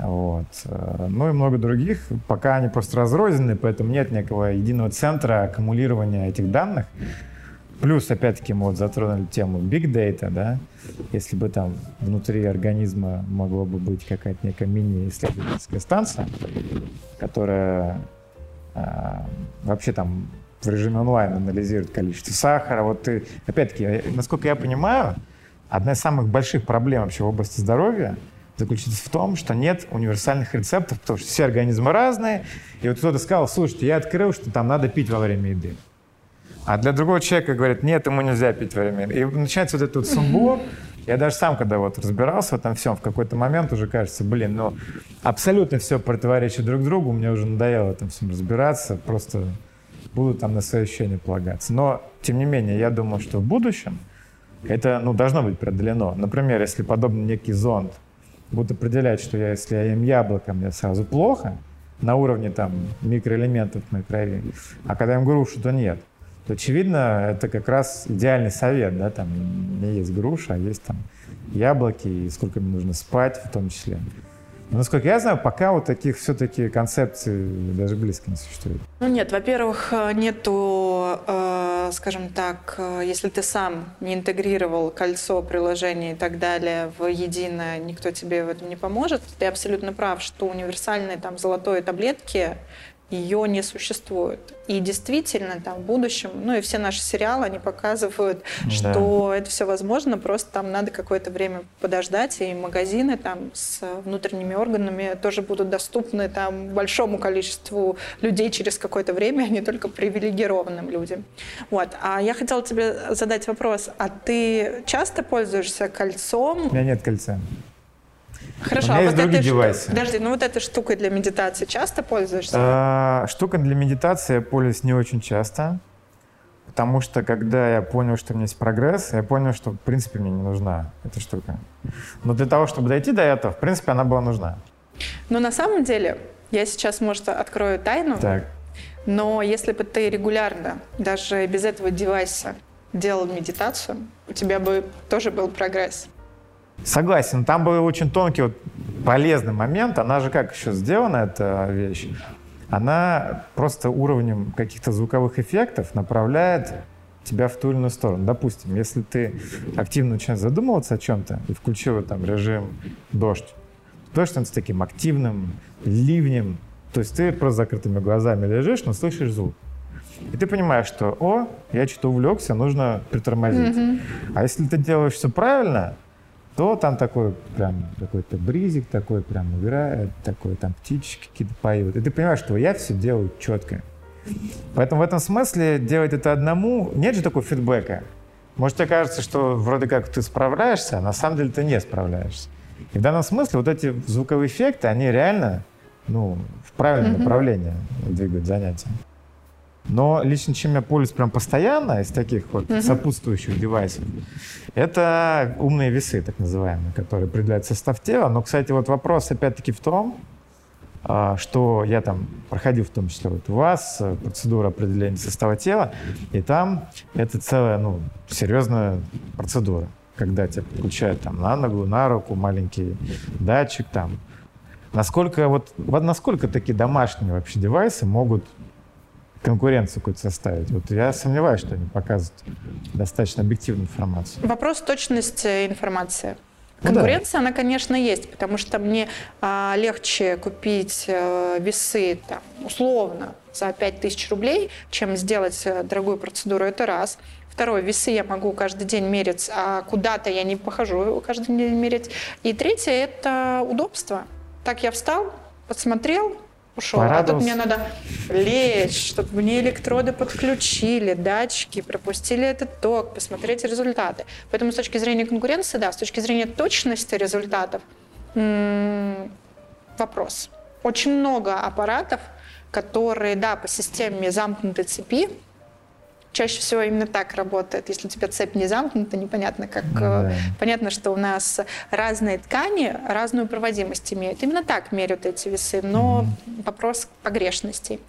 Вот. Э, ну и много других. Пока они просто разрознены, поэтому нет некого единого центра аккумулирования этих данных. Плюс, опять-таки, мы вот затронули тему big data, да, если бы там внутри организма могло бы быть какая-то некая мини-исследовательская станция, которая а, вообще там в режиме онлайн анализирует количество сахара. Вот ты, опять-таки, насколько я понимаю, одна из самых больших проблем вообще в области здоровья – заключается в том, что нет универсальных рецептов, потому что все организмы разные. И вот кто-то сказал, слушайте, я открыл, что там надо пить во время еды. А для другого человека говорят, нет, ему нельзя пить во время еды. И начинается вот этот вот сумбур. Я даже сам, когда вот разбирался в этом всем, в какой-то момент уже кажется, блин, ну абсолютно все противоречит друг другу, мне уже надоело в этом всем разбираться, просто буду там на свои ощущения полагаться. Но, тем не менее, я думаю, что в будущем это ну, должно быть преодолено. Например, если подобный некий зонд будут определять, что я, если я ем яблоко, мне сразу плохо на уровне там микроэлементов в моей крови, а когда я ем грушу, то нет. То, очевидно, это как раз идеальный совет, да, там не есть груша, а есть там яблоки, и сколько мне нужно спать в том числе. Но, насколько я знаю, пока вот таких все-таки концепций даже близко не существует. Ну нет, во-первых, э, нету, э, скажем так, э, если ты сам не интегрировал кольцо, приложение и так далее в единое, никто тебе в этом не поможет. Ты абсолютно прав, что универсальные там золотой таблетки ее не существует. И действительно, там, в будущем, ну и все наши сериалы, они показывают, да. что это все возможно, просто там надо какое-то время подождать, и магазины там с внутренними органами тоже будут доступны там большому количеству людей через какое-то время, а не только привилегированным людям. Вот. А я хотела тебе задать вопрос, а ты часто пользуешься кольцом? У меня нет кольца. Хорошо, У меня а есть вот другие девайсы. Подожди, ну вот этой штукой для медитации часто пользуешься? А, штука для медитации я пользуюсь не очень часто, потому что когда я понял, что у меня есть прогресс, я понял, что в принципе мне не нужна эта штука. Но для того, чтобы дойти до этого, в принципе, она была нужна. Но на самом деле, я сейчас, может, открою тайну, Так. но если бы ты регулярно, даже без этого девайса, делал медитацию, у тебя бы тоже был прогресс. Согласен, там был очень тонкий, вот, полезный момент. Она же как еще сделана, эта вещь? Она просто уровнем каких-то звуковых эффектов направляет тебя в ту или иную сторону. Допустим, если ты активно начинаешь задумываться о чем-то и включил там режим дождь, дождь становится таким активным, ливнем. То есть ты просто закрытыми глазами лежишь, но слышишь звук. И ты понимаешь, что, о, я что-то увлекся, нужно притормозить. Мгм. А если ты делаешь все правильно, то там такой прям какой-то бризик такой прям играет, такой там птички какие-то поют. И ты понимаешь, что я все делаю четко. Поэтому в этом смысле делать это одному, нет же такого фидбэка. Может, тебе кажется, что вроде как ты справляешься, а на самом деле ты не справляешься. И в данном смысле вот эти звуковые эффекты, они реально ну, в правильное Мгм. направление двигают занятия. Но лично чем я пользуюсь прям постоянно из таких вот Мгм. сопутствующих девайсов, это умные весы, так называемые, которые определяют состав тела. Но, кстати, вот вопрос опять-таки в том, а, что я там проходил в том числе вот у вас э, процедуру определения состава тела, и там это целая, ну, серьезная процедура, когда тебя подключают там на ногу, на руку маленький датчик там. Насколько вот насколько такие домашние вообще девайсы могут конкуренцию какую-то составить? Вот я сомневаюсь, что они показывают достаточно объективную информацию. Вопрос точности информации. Ну да. Конкуренция, она, конечно, есть, потому что мне а, легче купить э, весы там, условно за 5000 рублей, чем сделать э, дорогую процедуру. Это раз. Второе, весы я могу каждый день мерить, а куда-то я не похожу каждый день мерить. И третье – это удобство. Так я встал, посмотрел, ушел. А тут Порадовался. мне надо лечь, чтобы мне электроды подключили, датчики, пропустили этот ток, посмотреть результаты. Поэтому с точки зрения конкуренции, да, с точки зрения точности результатов, вопрос. Очень много аппаратов, которые, да, по системе замкнутой цепи, чаще всего именно так работает. Если у тебя цепь не замкнута, непонятно как. Ну э, да. Понятно, что у нас разные ткани разную проводимость имеют. Именно так меряют эти весы, но вопрос погрешностей.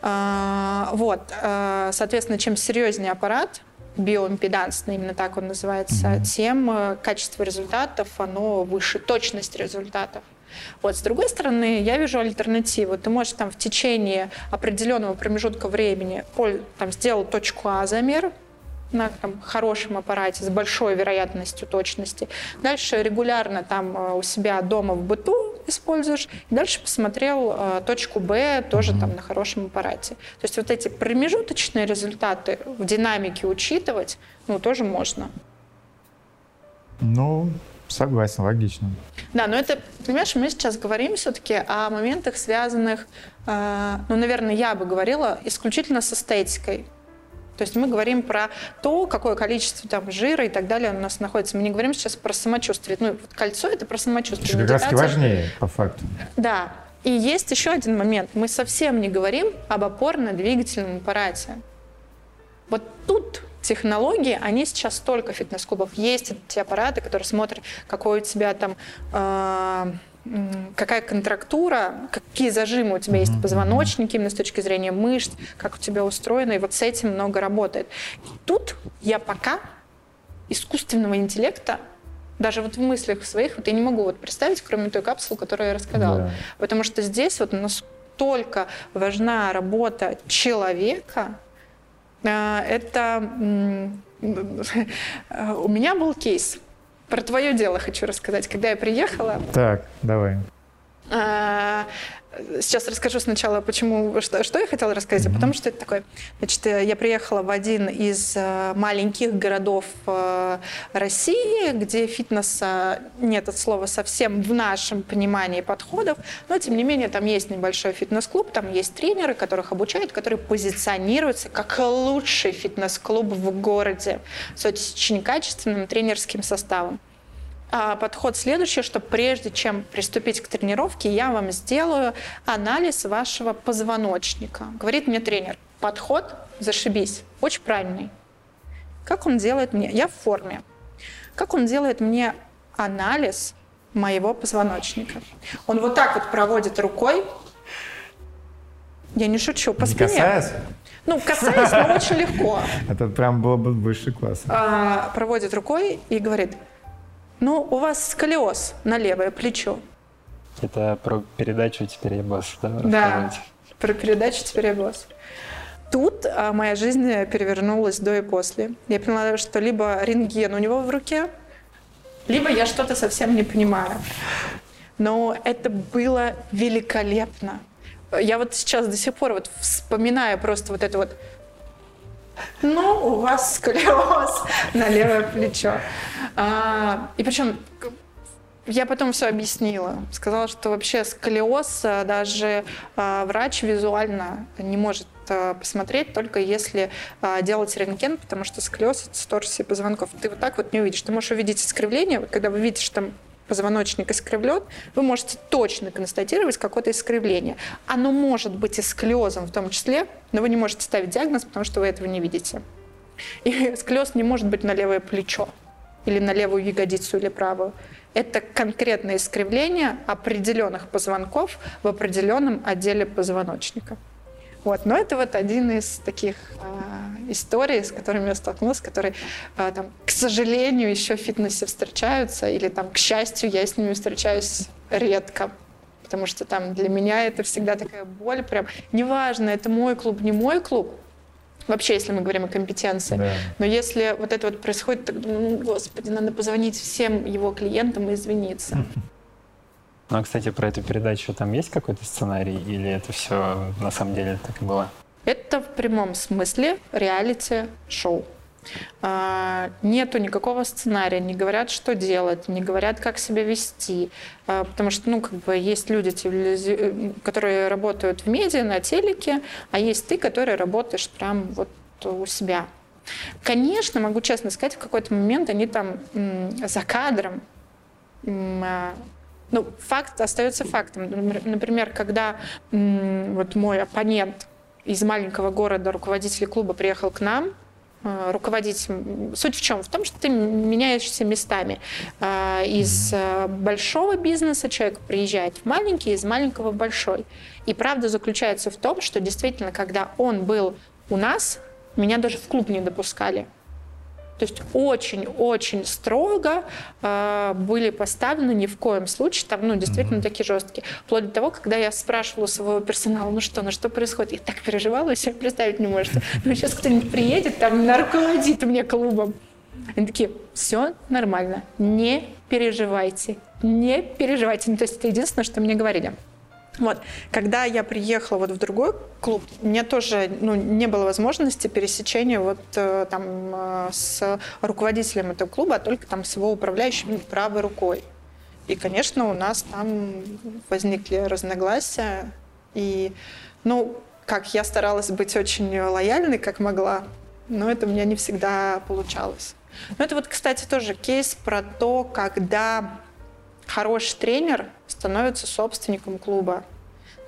А, Вот, а, соответственно, чем серьезнее аппарат, биоимпедансный, именно так он называется, тем э, качество результатов, оно выше, точность результатов. Вот, с другой стороны, я вижу альтернативу. Ты можешь там в течение определенного промежутка времени там, сделал точку А замер на там, хорошем аппарате с большой вероятностью точности. Дальше регулярно там э, у себя дома в быту используешь. Дальше посмотрел э, точку Б тоже там на хорошем аппарате. То есть вот эти промежуточные результаты в динамике учитывать, ну, тоже можно. Ну, согласен, логично. Да, но это, понимаешь, мы сейчас говорим все-таки о моментах, связанных, э, ну, наверное, я бы говорила исключительно с эстетикой. То есть мы говорим про то, какое количество там жира и так далее у нас находится. Мы не говорим сейчас про самочувствие. Ну, вот кольцо это про самочувствие. Что как раз важнее, по факту. Да. И есть еще один момент. Мы совсем не говорим об опорно-двигательном аппарате. Вот тут технологии, они сейчас столько фитнес-клубов. Есть те аппараты, которые смотрят, какой у тебя там э, какая контрактура, какие зажимы у тебя есть в позвоночнике, именно с точки зрения мышц, как у тебя устроено, и вот с этим много работает. И тут я пока искусственного интеллекта даже вот в мыслях своих вот я не могу вот представить, кроме той капсулы, которую я рассказала. Да. Потому что здесь вот нас настолько важна работа человека, это у меня был кейс. Про твое дело хочу рассказать. Когда я приехала... Так, давай. Сейчас расскажу сначала, почему, что, что я хотела рассказать, а потом, что это такое. Значит, э, я приехала в один из э, маленьких городов э, России, где фитнеса нет от слова совсем в нашем понимании подходов, но, тем не менее, там есть небольшой фитнес-клуб, там есть тренеры, которых обучают, которые позиционируются как лучший фитнес-клуб в городе с очень качественным тренерским составом. А подход следующий, что прежде чем приступить к тренировке, я вам сделаю анализ вашего позвоночника. Говорит мне тренер, подход зашибись, очень правильный. Как он делает мне? Я в форме. Как он делает мне анализ моего позвоночника? Он вот так вот проводит рукой. Я не шучу, по не спине. Касаясь? Ну, касаясь, но очень легко. Это прям было бы высший класс. А, проводит рукой и говорит, ну, у вас сколиоз на левое плечо. Это про передачу «Теперь я босс», да? Да, про передачу «Теперь я босс». Тут а, моя жизнь перевернулась до и после. Я поняла, что либо рентген у него в руке, либо я что-то совсем не понимаю. Но это было великолепно. Я вот сейчас до сих пор вот вспоминаю просто вот это вот ну, у вас сколиоз на левое плечо. А, и причем я потом все объяснила. Сказала, что вообще сколиоз а, даже а, врач визуально не может а, посмотреть, только если а, делать рентген, потому что сколиоз — это сторсия позвонков. Ты вот так вот не увидишь. Ты можешь увидеть искривление, когда вы видите, что там позвоночник искривлен, вы можете точно констатировать какое-то искривление. Оно может быть и сколиозом в том числе, но вы не можете ставить диагноз, потому что вы этого не видите. И сколиоз не может быть на левое плечо или на левую ягодицу или правую. Это конкретное искривление определенных позвонков в определенном отделе позвоночника. Вот. Но это вот один из таких э, историй, с которыми я столкнулась, которые, э, там, к сожалению, еще в фитнесе встречаются, или там, к счастью, я с ними встречаюсь редко. Потому что там для меня это всегда такая боль, прям неважно, это мой клуб, не мой клуб, вообще, если мы говорим о компетенции. Да. Но если вот это вот происходит, то, ну, господи, надо позвонить всем его клиентам и извиниться. Ну, а, кстати, про эту передачу там есть какой-то сценарий или это все на самом деле так и было? Это в прямом смысле реалити-шоу. А, нету никакого сценария, не говорят, что делать, не говорят, как себя вести, а, потому что, ну, как бы есть люди, которые работают в медиа, на телеке, а есть ты, который работаешь прям вот у себя. Конечно, могу честно сказать, в какой-то момент они там за кадром а, ну, факт остается фактом. Например, когда вот мой оппонент из маленького города, руководитель клуба, приехал к нам, э, руководить. Суть в чем? В том, что ты меняешься местами. Э, из э, большого бизнеса человек приезжает в маленький, из маленького в большой. И правда заключается в том, что действительно, когда он был у нас, меня даже в клуб не допускали. То есть очень-очень строго э, были поставлены ни в коем случае, там, ну, действительно mm-hmm. такие жесткие. Вплоть до того, когда я спрашивала своего персонала, ну что, ну что происходит, я так переживала, вы себе представить не можете. Ну, сейчас кто-нибудь приедет, там, руководит мне клубом. Они такие, все нормально, не переживайте, не переживайте. Ну, то есть это единственное, что мне говорили. Вот. Когда я приехала вот в другой клуб, мне тоже ну, не было возможности пересечения вот э, там э, с руководителем этого клуба, а только там с его управляющим правой рукой. И, конечно, у нас там возникли разногласия. И, ну, как я старалась быть очень лояльной, как могла, но это у меня не всегда получалось. Но это вот, кстати, тоже кейс про то, когда хороший тренер становится собственником клуба.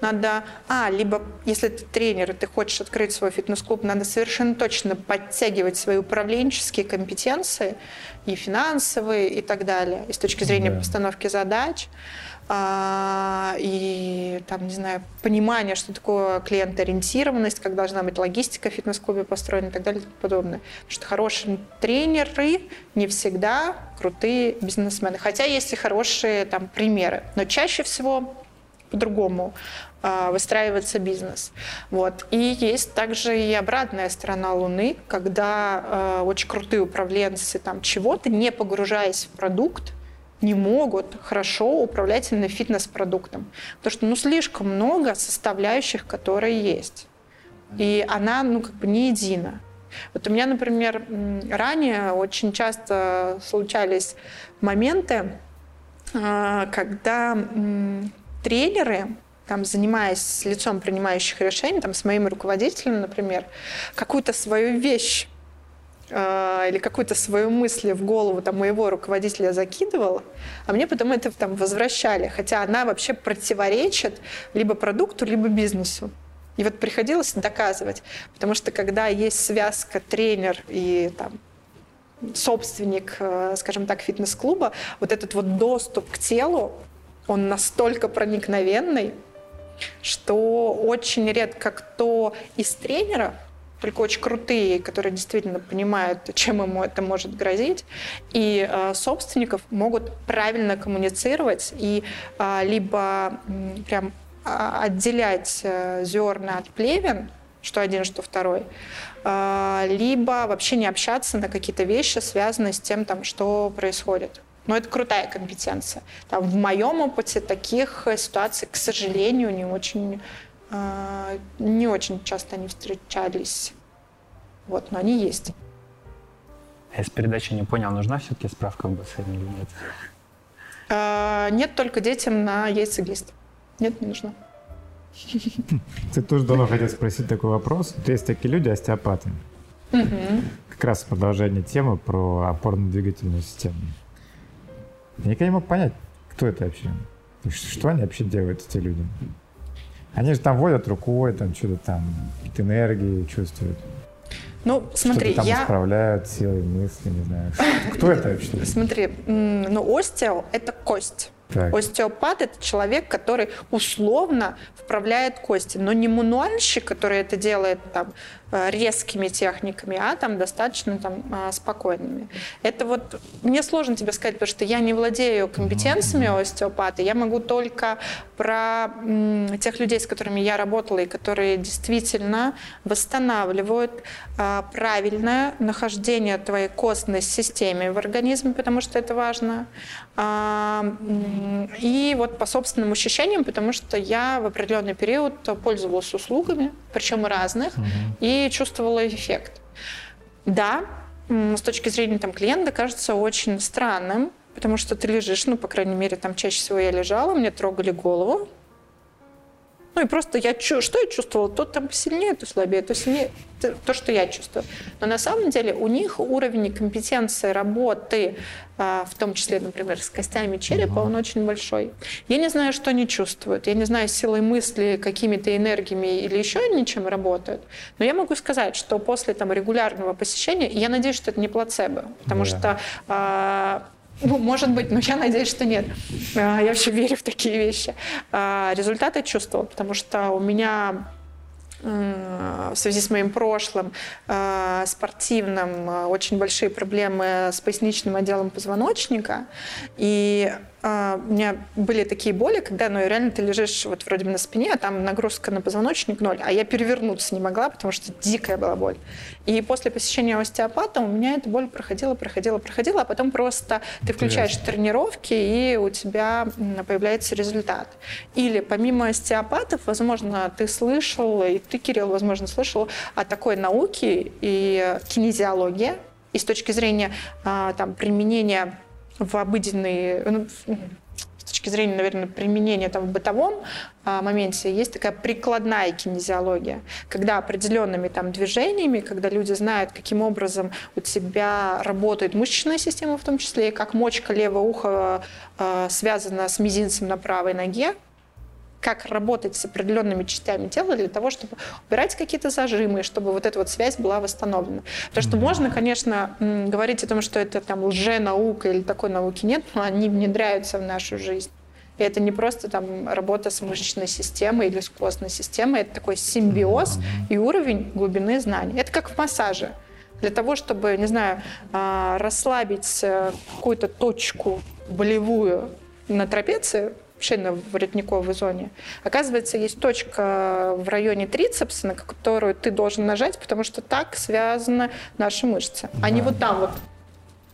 Надо, а, либо если ты тренер и ты хочешь открыть свой фитнес-клуб, надо совершенно точно подтягивать свои управленческие компетенции и финансовые и так далее, и с точки зрения да. постановки задач и там, не знаю, понимание, что такое клиентоориентированность, как должна быть логистика в фитнес-клубе построена и так далее и тому подобное. Потому что хорошие тренеры не всегда крутые бизнесмены. Хотя есть и хорошие там примеры. Но чаще всего по-другому. а, выстраивается бизнес. Вот. И есть также и обратная сторона Луны, когда э, очень крутые управленцы там чего-то, не погружаясь в продукт, не могут хорошо управлять именно фитнес-продуктом. Потому что ну, слишком много составляющих, которые есть. И она ну, как бы не едина. Вот у меня, например, ранее очень часто случались моменты, а, когда тренеры там, занимаясь лицом принимающих решений, там, с моим руководителем, например, какую-то свою вещь э, или какую-то свою мысль в голову там, моего руководителя закидывала, а мне потом это там, возвращали, хотя она вообще противоречит либо продукту, либо бизнесу. И вот приходилось доказывать, потому что когда есть связка тренер и там, собственник, э, скажем так, фитнес-клуба, вот этот вот доступ к телу, он настолько проникновенный, что очень редко кто из тренеров только очень крутые, которые действительно понимают, чем ему это может грозить, и э, собственников могут правильно коммуницировать и э, либо э, прям отделять зерна от плевен, что один, что второй, э, либо вообще не общаться на какие-то вещи, связанные с тем, там, что происходит. Но это крутая компетенция. Там, в моем опыте таких э, ситуаций, к сожалению, не очень, не очень часто они встречались. Вот, но они есть. Я с передачи не понял, нужна все-таки справка в бассейне или нет? Э, нет, только детям на яйцеглист. Нет, не нужно. Ты тоже давно хотел спросить такой вопрос. Есть такие люди, остеопаты. Угу. Как раз продолжение темы про опорно-двигательную систему. Я никогда не мог понять, кто это вообще. Что они вообще делают, эти люди? Они же там водят рукой, там что-то там, какие-то энергии чувствуют. Ну, смотри, там я... исправляют силой мысли, не знаю. Кто это вообще? Смотри, ну, остео — это кость. Так. Остеопат – это человек, который условно вправляет кости, но не мануальщик, который это делает там, резкими техниками, а там достаточно там, э, спокойными. Это вот мне сложно тебе сказать, потому что я не владею компетенциями остеопата. Я могу только про тех людей, с которыми я работала и которые действительно восстанавливают а, правильное нахождение твоей костной системы в организме, потому что это важно. А, и вот по собственным ощущениям, потому что я в определенный период пользовалась услугами, причем разных, угу. И чувствовала эффект. Да, с точки зрения там, клиента кажется очень странным, потому что ты лежишь, ну, по крайней мере, там чаще всего я лежала, мне трогали голову, ну и просто я что я чувствовала, то там сильнее, то слабее, то сильнее, то, что я чувствую. Но на самом деле у них уровень компетенции работы, а, в том числе, например, с костями черепа, он очень большой. Я не знаю, что они чувствуют, я не знаю, силой мысли, какими-то энергиями или еще ничем работают. Но я могу сказать, что после там, регулярного посещения, я надеюсь, что это не плацебо, потому yeah. что а, ну, может быть, но я надеюсь, что нет. А, я вообще верю в такие вещи. А, результаты чувствовала, потому что у меня в связи с моим прошлым а, спортивным очень большие проблемы с поясничным отделом позвоночника. И а, у меня были такие боли, когда ну, реально ты лежишь вот вроде бы на спине, а там нагрузка на позвоночник ноль, а я перевернуться не могла, потому что дикая была боль. И после посещения остеопата у меня эта боль проходила, проходила, проходила, а потом просто ты включаешь тренировки, и у тебя появляется результат. Или помимо остеопатов, возможно, ты слышал, и ты, Кирилл, возможно, слышал о такой науке и кинезиологии, и с точки зрения а, там, применения в обыденные, ну, с точки зрения, наверное, применения там, в бытовом а, моменте, есть такая прикладная кинезиология, когда определенными там, движениями, когда люди знают, каким образом у тебя работает мышечная система в том числе, и как мочка левого уха а, связана с мизинцем на правой ноге, как работать с определенными частями тела для того, чтобы убирать какие-то зажимы, чтобы вот эта вот связь была восстановлена. Потому что можно, конечно, говорить о том, что это там лженаука или такой науки нет, но они внедряются в нашу жизнь. И это не просто там работа с мышечной системой или с костной системой, это такой симбиоз и уровень глубины знаний. Это как в массаже. Для того, чтобы, не знаю, а, расслабить э, какую-то точку болевую на трапеции, вообще на воротниковой зоне. Оказывается, есть точка в районе трицепса, на которую ты должен нажать, потому что так связаны наши мышцы, да. а не вот там вот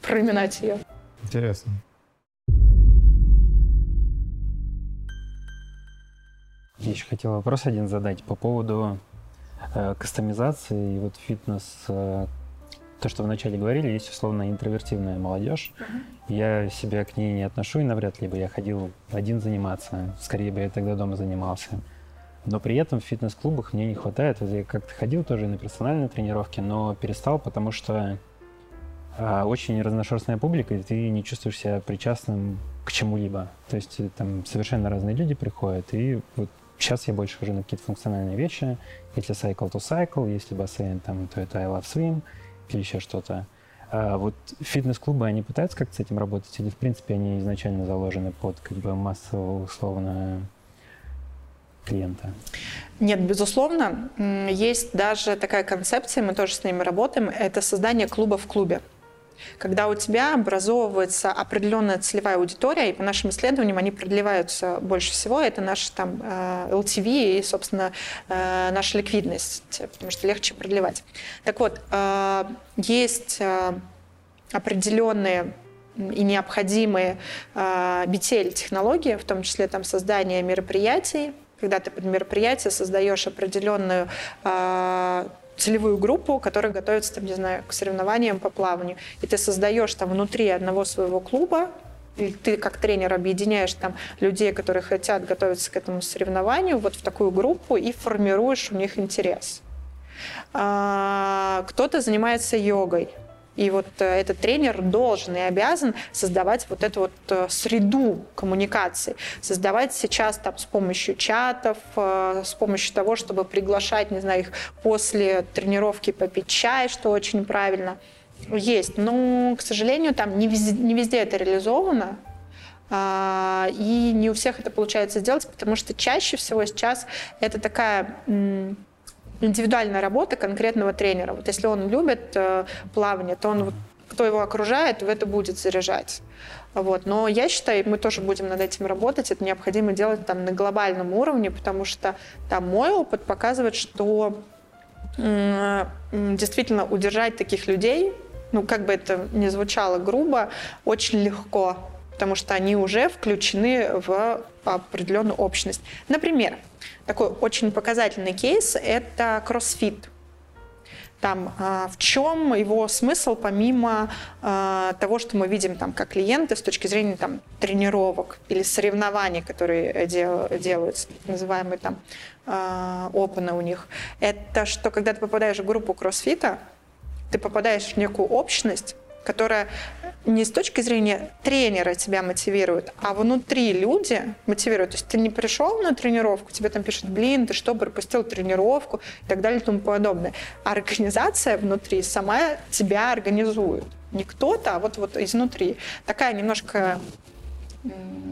проминать ее. Интересно. Я еще хотел вопрос один задать по поводу э, кастомизации и вот фитнес э, то, что вы вначале говорили, есть условно интровертивная молодежь. Uh-huh. Я себя к ней не отношу, и навряд ли бы я ходил один заниматься. Скорее бы я тогда дома занимался. Но при этом в фитнес-клубах мне не хватает. Вот я как-то ходил тоже на персональные тренировки, но перестал, потому что а, очень разношерстная публика, и ты не чувствуешь себя причастным к чему-либо. То есть э, там совершенно разные люди приходят, и вот сейчас я больше хожу на какие-то функциональные вещи. Если cycle to cycle, если бассейн, там, то это I love swim или еще что-то. А вот фитнес-клубы, они пытаются как-то с этим работать? Или, в принципе, они изначально заложены под как бы массового, условно, клиента? Нет, безусловно. Есть даже такая концепция, мы тоже с ними работаем, это создание клуба в клубе когда у тебя образовывается определенная целевая аудитория, и по нашим исследованиям они продлеваются больше всего, это наш там LTV э, и, собственно, э, наша ликвидность, потому что легче продлевать. Так вот, э, есть определенные и необходимые BTL-технологии, в том числе там создание мероприятий, когда ты под мероприятие создаешь определенную целевую группу, которая готовится, там, не знаю, к соревнованиям по плаванию. И ты создаешь там внутри одного своего клуба, или ты как тренер объединяешь там людей, которые хотят готовиться к этому соревнованию, вот в такую группу и формируешь у них интерес. А, кто-то занимается йогой, и вот э, этот тренер должен и обязан создавать вот эту вот э, среду коммуникации, создавать сейчас там с помощью чатов, э, с помощью того, чтобы приглашать, не знаю, их после тренировки попить чай, что очень правильно. Есть, но, к сожалению, там не везде, не везде это реализовано, а, и не у всех это получается сделать, потому что чаще всего сейчас это такая индивидуальная работа конкретного тренера. Вот если он любит э, плавание, то он, кто его окружает, в это будет заряжать. Вот. Но я считаю, мы тоже будем над этим работать. Это необходимо делать там на глобальном уровне, потому что там мой опыт показывает, что действительно удержать таких людей, ну как бы это ни звучало грубо, очень легко, потому что они уже включены в определенную общность. Например, такой очень показательный кейс – это кроссфит. Там, а, в чем его смысл, помимо а, того, что мы видим там, как клиенты с точки зрения там, тренировок или соревнований, которые дел, делаются, называемые там а, опены у них, это что когда ты попадаешь в группу кроссфита, ты попадаешь в некую общность, которая не с точки зрения тренера тебя мотивирует, а внутри люди мотивируют. То есть ты не пришел на тренировку, тебе там пишут, блин, ты что, пропустил тренировку и так далее и тому подобное. А организация внутри сама тебя организует. Не кто-то, а вот, вот изнутри. Такая немножко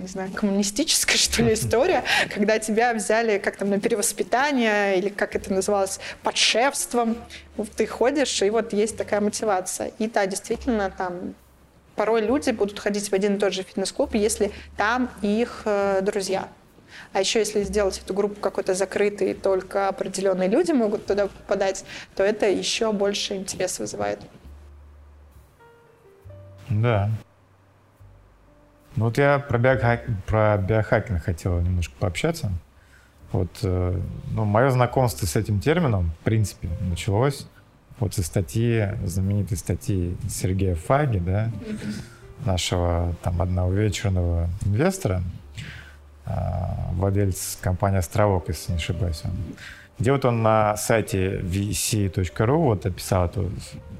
не знаю, коммунистическая, что ли, история, когда тебя взяли как там на перевоспитание, или как это называлось, под шефством. Ты ходишь, и вот есть такая мотивация. И да, действительно, там порой люди будут ходить в один и тот же фитнес-клуб, если там их э, друзья. А еще если сделать эту группу какой-то закрытой, только определенные люди могут туда попадать, то это еще больше интерес вызывает. Да, ну вот я про, биохак... про биохакинг хотел немножко пообщаться. Вот, э, ну, мое знакомство с этим термином, в принципе, началось вот из статьи, знаменитой статьи Сергея Фаги, да, нашего там одного вечерного инвестора, а, владелец компании «Островок», если не ошибаюсь. Где вот он на сайте vc.ru вот описал эту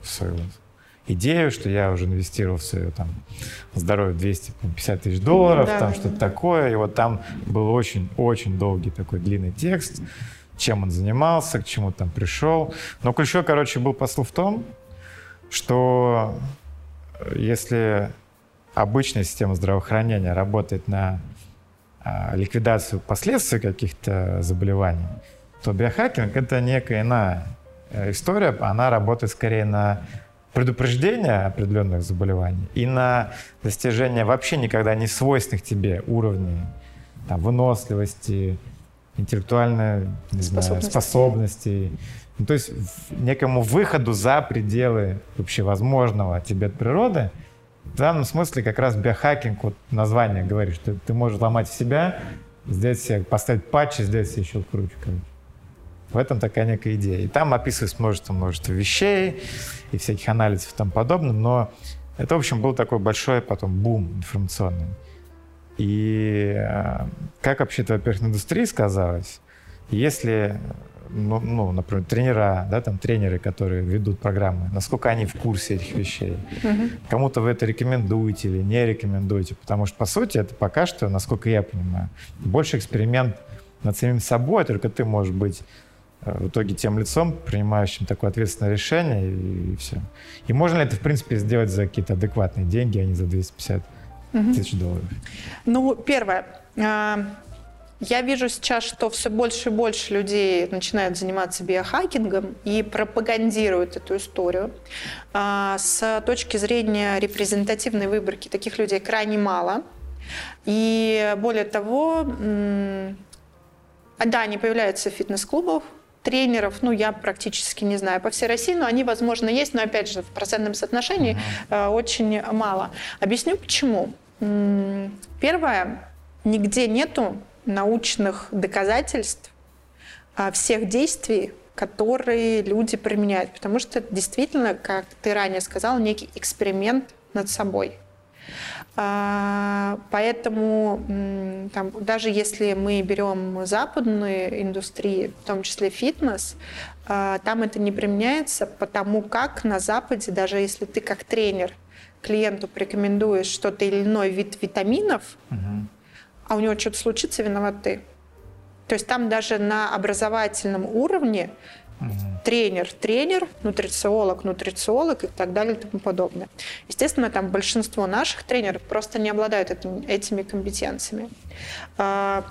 свою идею, что я уже инвестировал в свое там здоровье 250 тысяч долларов, да, там да, что-то да. такое. И вот там был очень-очень долгий такой длинный текст, чем он занимался, к чему там пришел. Но ключевой, короче, был посыл в том, что э, если обычная система здравоохранения работает на а, ликвидацию последствий каких-то заболеваний, то биохакинг — это некая иная э, история, она работает скорее на предупреждения определенных заболеваний и на достижение вообще никогда не свойственных тебе уровней там, выносливости, интеллектуальной знаю, способностей. Ну, то есть некому выходу за пределы вообще возможного тебе от природы, в данном смысле как раз биохакинг, вот название говорит, что ты можешь ломать себя, сделать себе, поставить патчи, сделать себе еще круче. Короче. В этом такая некая идея. И там описывается множество-множество вещей и всяких анализов и тому подобное, но это, в общем, был такой большой потом бум информационный. И э, как вообще это, во-первых, на индустрии сказалось, если ну, ну, например, тренера, да, там тренеры, которые ведут программы, насколько они в курсе этих вещей. Угу. Кому-то вы это рекомендуете или не рекомендуете, потому что, по сути, это пока что, насколько я понимаю, больше эксперимент над самим собой, только ты можешь быть в итоге тем лицом, принимающим такое ответственное решение, и, и все. И можно ли это, в принципе, сделать за какие-то адекватные деньги, а не за 250 угу. тысяч долларов? Ну, первое. А, я вижу сейчас, что все больше и больше людей начинают заниматься биохакингом и пропагандируют эту историю. А, с точки зрения репрезентативной выборки таких людей крайне мало. И более того, да, они появляются в фитнес-клубах, тренеров, ну, я практически не знаю по всей России, но они, возможно, есть, но, опять же, в процентном соотношении э, очень мало. Объясню, почему. Первое, нигде нету научных доказательств а, всех действий, которые люди применяют. Потому что это действительно, как ты ранее сказал, некий эксперимент над собой. А, поэтому там, даже если мы берем западные индустрии, в том числе фитнес, а, там это не применяется, потому как на Западе, даже если ты как тренер клиенту порекомендуешь что-то или иной вид витаминов, угу а у него что-то случится, виноват ты. То есть там даже на образовательном уровне угу. тренер, тренер, нутрициолог, нутрициолог и так далее и тому подобное. Естественно, там большинство наших тренеров просто не обладают этим, этими компетенциями. А,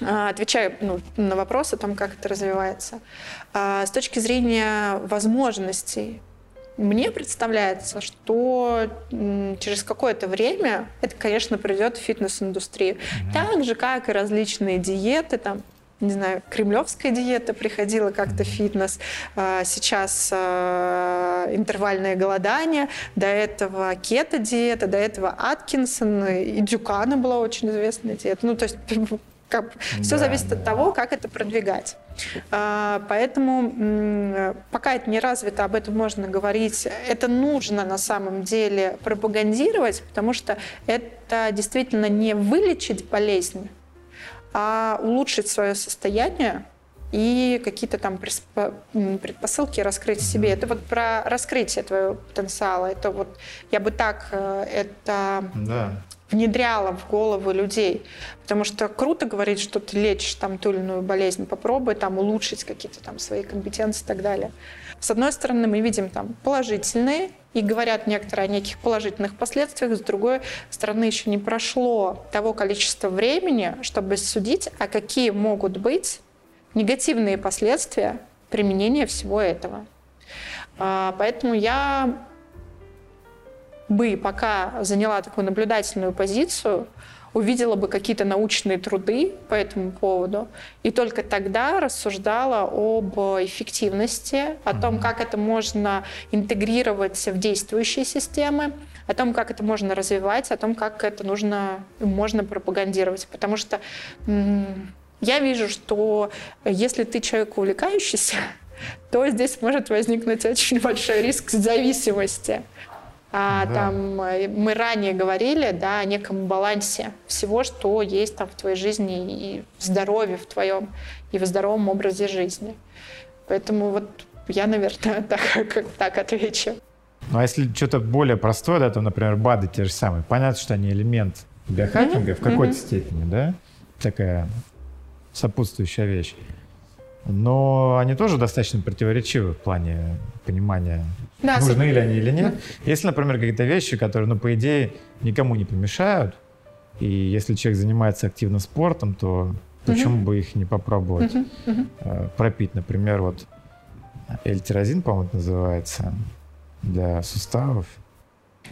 а, отвечаю ну, на вопрос о том, как это развивается. А, с точки зрения возможностей мне представляется, что через какое-то время это, конечно, придет в фитнес-индустрию. Mm-hmm. Так же, как и различные диеты, там, не знаю, кремлевская диета приходила как-то фитнес, а, сейчас а, интервальное голодание, до этого кето-диета, до этого Аткинсон и Дюкана была очень известная диета. Ну, то есть как, все да, зависит да. от того, как это продвигать. А, поэтому пока это не развито, об этом можно говорить. Это нужно на самом деле пропагандировать, потому что это действительно не вылечить болезнь, а улучшить свое состояние и какие-то там предпосылки раскрыть себе. Это вот про раскрытие твоего потенциала. Это вот, я бы так э, это да внедряла в голову людей. Потому что круто говорить, что ты лечишь там ту или иную болезнь, попробуй там улучшить какие-то там свои компетенции и так далее. С одной стороны, мы видим там положительные, и говорят некоторые о неких положительных последствиях, с другой стороны, еще не прошло того количества времени, чтобы судить, а какие могут быть негативные последствия применения всего этого. А, поэтому я бы пока заняла такую наблюдательную позицию, увидела бы какие-то научные труды по этому поводу, и только тогда рассуждала об эффективности, о том, как это можно интегрировать в действующие системы, о том, как это можно развивать, о том, как это нужно, можно пропагандировать. Потому что я вижу, что если ты человек увлекающийся, то здесь может возникнуть очень большой риск зависимости. А, да. Там э, мы ранее говорили да, о неком балансе всего, что есть там в твоей жизни и в здоровье в твоем, и в здоровом образе жизни. Поэтому вот я, наверное, так, как, так отвечу. Ну а если что-то более простое, да, то, например, БАДы те же самые. Понятно, что они элемент биохакинга mm-hmm. в какой-то mm-hmm. степени, да? Такая сопутствующая вещь. Но они тоже достаточно противоречивы в плане понимания да, нужны ли они или нет. Да. Если, например, какие-то вещи, которые, ну, по идее, никому не помешают, и если человек занимается активно спортом, то почему угу. бы их не попробовать угу. Угу. пропить? Например, вот эльтирозин, по-моему, называется, для суставов.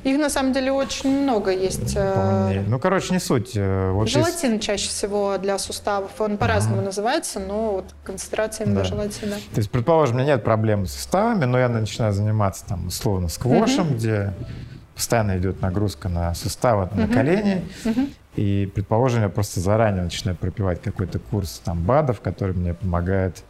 Их на самом деле очень много есть. Э, ну, короче, не суть. Э, вот желатин есть... чаще всего для суставов. Он по-разному ага. называется, но вот концентрация именно да. желатина. То есть, предположим, у меня нет проблем с суставами, но я начинаю заниматься там условно сквошем, угу. где постоянно идет нагрузка на суставы, угу. на колени. Угу. И, предположим, я просто заранее начинаю пропивать какой-то курс там БАДов, который мне помогает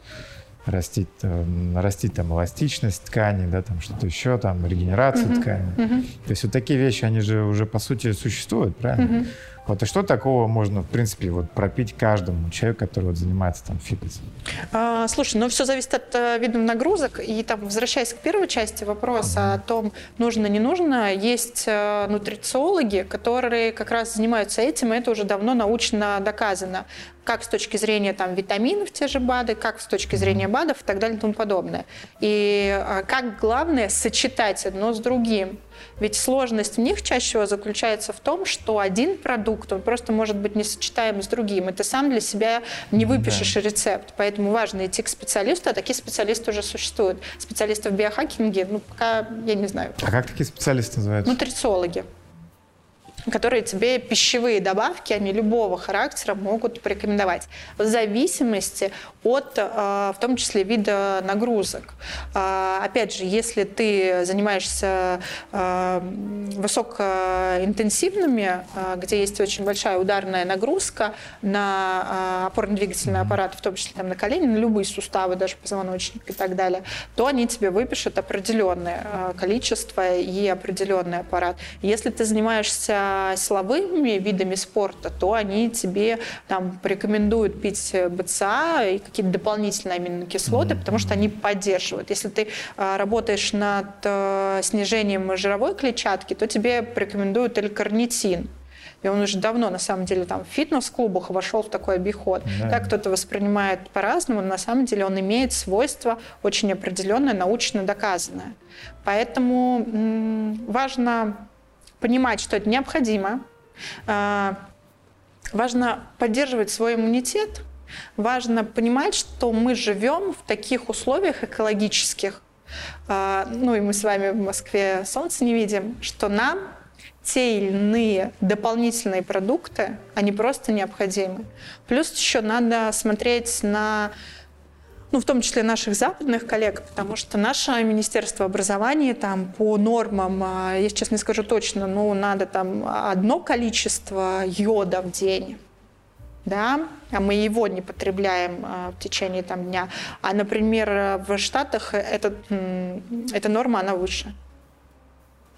растить, э, растить там эластичность ткани, да, там что-то еще, там регенерацию uh-huh. ткани. Uh-huh. То есть вот такие вещи, они же уже по сути существуют, правильно? Uh-huh. Вот и что такого можно, в принципе, вот пропить каждому человеку, который вот занимается там фитнесом? А, слушай, ну все зависит от uh, видов нагрузок. И там, возвращаясь к первой части вопроса mm-hmm. о том, нужно, не нужно, есть uh, нутрициологи, которые как раз занимаются этим, и это уже давно научно доказано как с точки зрения там, витаминов, те же БАДы, как с точки зрения БАДов и так далее и тому подобное. И а, как главное сочетать одно с другим. Ведь сложность в них чаще всего заключается в том, что один продукт, он просто может быть не сочетаем с другим, и ты сам для себя не выпишешь да. рецепт. Поэтому важно идти к специалисту, а такие специалисты уже существуют. Специалисты в биохакинге, ну, пока я не знаю. А как такие специалисты называются? Нутрициологи которые тебе пищевые добавки, они любого характера могут порекомендовать в зависимости от, э, в том числе, вида нагрузок. Э, опять же, если ты занимаешься э, высокоинтенсивными, где есть очень большая ударная нагрузка на опорно-двигательный аппарат, в том числе там, на колени, на любые суставы, даже позвоночник и так далее, то они тебе выпишут определенное количество и определенный аппарат. Если ты занимаешься силовыми видами спорта, то они тебе там порекомендуют пить БЦА и какие-то дополнительные аминокислоты, mm-hmm. потому что они поддерживают. Если ты а, работаешь над а, снижением жировой клетчатки, то тебе порекомендуют L-карнитин. И он уже давно, на самом деле, там в фитнес-клубах вошел в такой обиход. Да. Так кто-то воспринимает по-разному, но на самом деле он имеет свойства очень определенное, научно доказанное. Поэтому важно понимать, что это необходимо. А, важно поддерживать свой иммунитет. Важно понимать, что мы живем в таких условиях экологических, а, ну и мы с вами в Москве солнце не видим, что нам те или иные дополнительные продукты, они просто необходимы. Плюс еще надо смотреть на ну, в том числе наших западных коллег, потому что наше Министерство образования там по нормам, а, я сейчас не скажу точно, но надо там одно количество йода в день, да, а мы его не потребляем а, в течение там, дня. А, например, в Штатах этот, эта норма, она выше.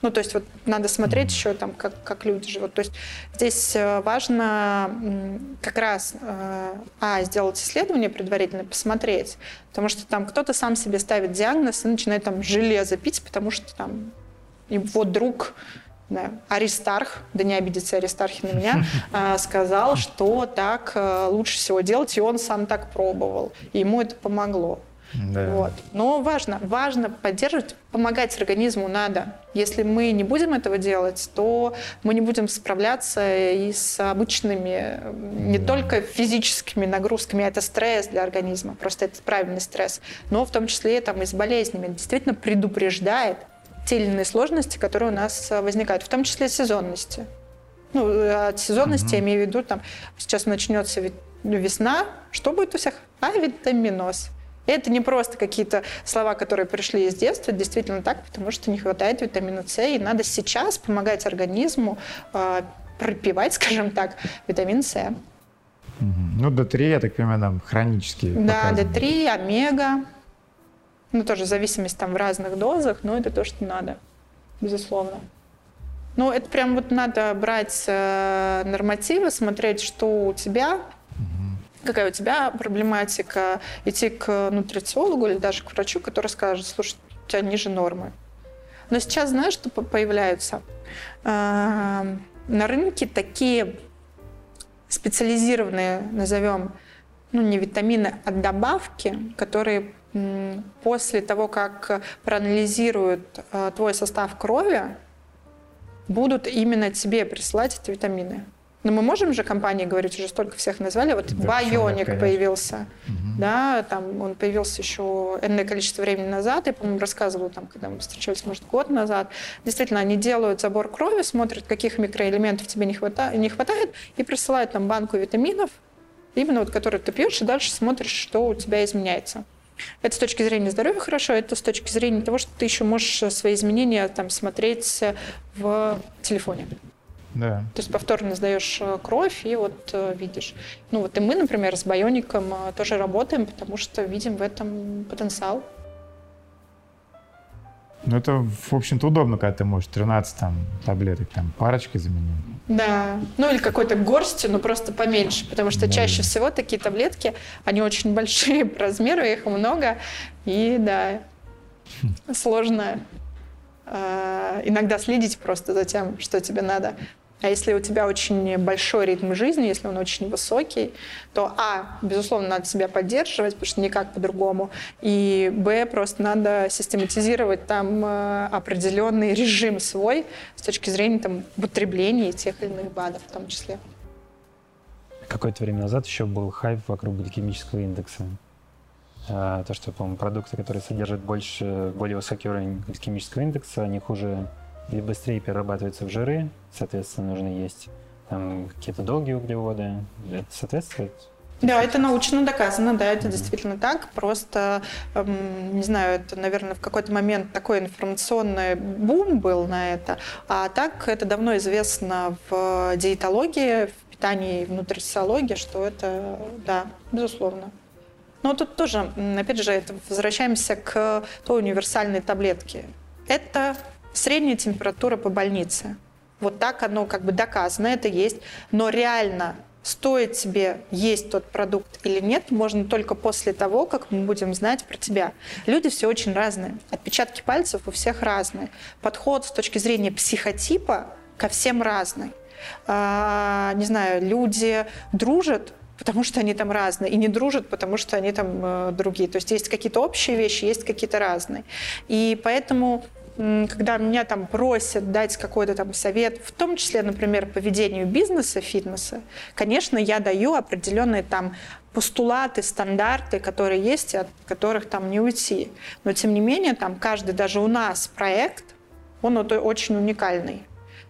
Ну, то есть вот надо смотреть еще там, как, как люди живут. То есть здесь э, важно как раз, э, а, сделать исследование предварительно, посмотреть, потому что там кто-то сам себе ставит диагноз и начинает там железо пить, потому что там его друг да, Аристарх, да не обидится Аристархи на меня, э, сказал, что так лучше всего делать, и он сам так пробовал, и ему это помогло. Да. Вот. Но важно, важно поддерживать, помогать организму надо. Если мы не будем этого делать, то мы не будем справляться и с обычными, не да. только физическими нагрузками, это стресс для организма, просто это правильный стресс, но в том числе там, и с болезнями. действительно предупреждает те или иные сложности, которые у нас возникают, в том числе сезонности. Ну, от сезонности угу. я имею в виду, там, сейчас начнется весна, что будет у всех? Авитаминоз. Это не просто какие-то слова, которые пришли из детства, действительно так, потому что не хватает витамина С, и надо сейчас помогать организму э, пропивать, скажем так, витамин С. Ну, D3, я так понимаю, там хронические. Да, D3, омега. Ну, тоже зависимость там в разных дозах, но это то, что надо, безусловно. Ну, это прям вот надо брать э, нормативы, смотреть, что у тебя, какая у тебя проблематика, идти к нутрициологу или даже к врачу, который скажет, слушай, у тебя ниже нормы. Но сейчас, знаешь, что появляются? На рынке такие специализированные, назовем, ну не витамины, а добавки, которые после того, как проанализируют а, твой состав крови, будут именно тебе присылать эти витамины. Но мы можем же компании говорить, уже столько всех назвали. Вот да, Bionic появился. Угу. Да, там он появился еще энное количество времени назад. Я, по-моему, рассказывала, там, когда мы встречались, может, год назад. Действительно, они делают забор крови, смотрят, каких микроэлементов тебе не, хватает, не хватает, и присылают там банку витаминов, именно вот, которые ты пьешь, и дальше смотришь, что у тебя изменяется. Это с точки зрения здоровья хорошо, это с точки зрения того, что ты еще можешь свои изменения там, смотреть в телефоне. Да. То есть повторно сдаешь э, кровь и вот э, видишь. Ну вот и мы, например, с Байоником э, тоже работаем, потому что видим в этом потенциал. Ну, это, в общем-то, удобно, когда ты можешь 13 там, таблеток там, парочкой заменить. Да, ну или какой-то горстью, но просто поменьше, потому что да. чаще всего такие таблетки, они очень большие по размеру, их много, и да, хм. сложно э, иногда следить просто за тем, что тебе надо. А если у тебя очень большой ритм жизни, если он очень высокий, то, а, безусловно, надо себя поддерживать, потому что никак по-другому, и, б, просто надо систематизировать там э, определенный режим свой с точки зрения там употребления тех или иных БАДов в том числе. Какое-то время назад еще был хайп вокруг гликемического индекса. А, то, что, по-моему, продукты, которые содержат больше, более высокий уровень гликемического индекса, они хуже быстрее перерабатываются в жиры, соответственно, нужно есть там какие-то долгие углеводы. Это соответствует да, это научно доказано, да, это mm-hmm. действительно так. Просто, эм, не знаю, это, наверное, в какой-то момент такой информационный бум был на это. А так это давно известно в диетологии, в питании, в нутрициологии, что это, да, безусловно. Но тут тоже, опять же, это возвращаемся к той универсальной таблетке. Это средняя температура по больнице. Вот так оно как бы доказано, это есть. Но реально стоит тебе есть тот продукт или нет, можно только после того, как мы будем знать про тебя. Люди все очень разные. Отпечатки пальцев у всех разные. Подход с точки зрения психотипа ко всем разный. А, не знаю, люди дружат, потому что они там разные, и не дружат, потому что они там э, другие. То есть есть какие-то общие вещи, есть какие-то разные. И поэтому когда меня там просят дать какой-то там совет, в том числе, например, по ведению бизнеса, фитнеса, конечно, я даю определенные там постулаты, стандарты, которые есть, от которых там не уйти. Но, тем не менее, там каждый, даже у нас проект, он очень уникальный.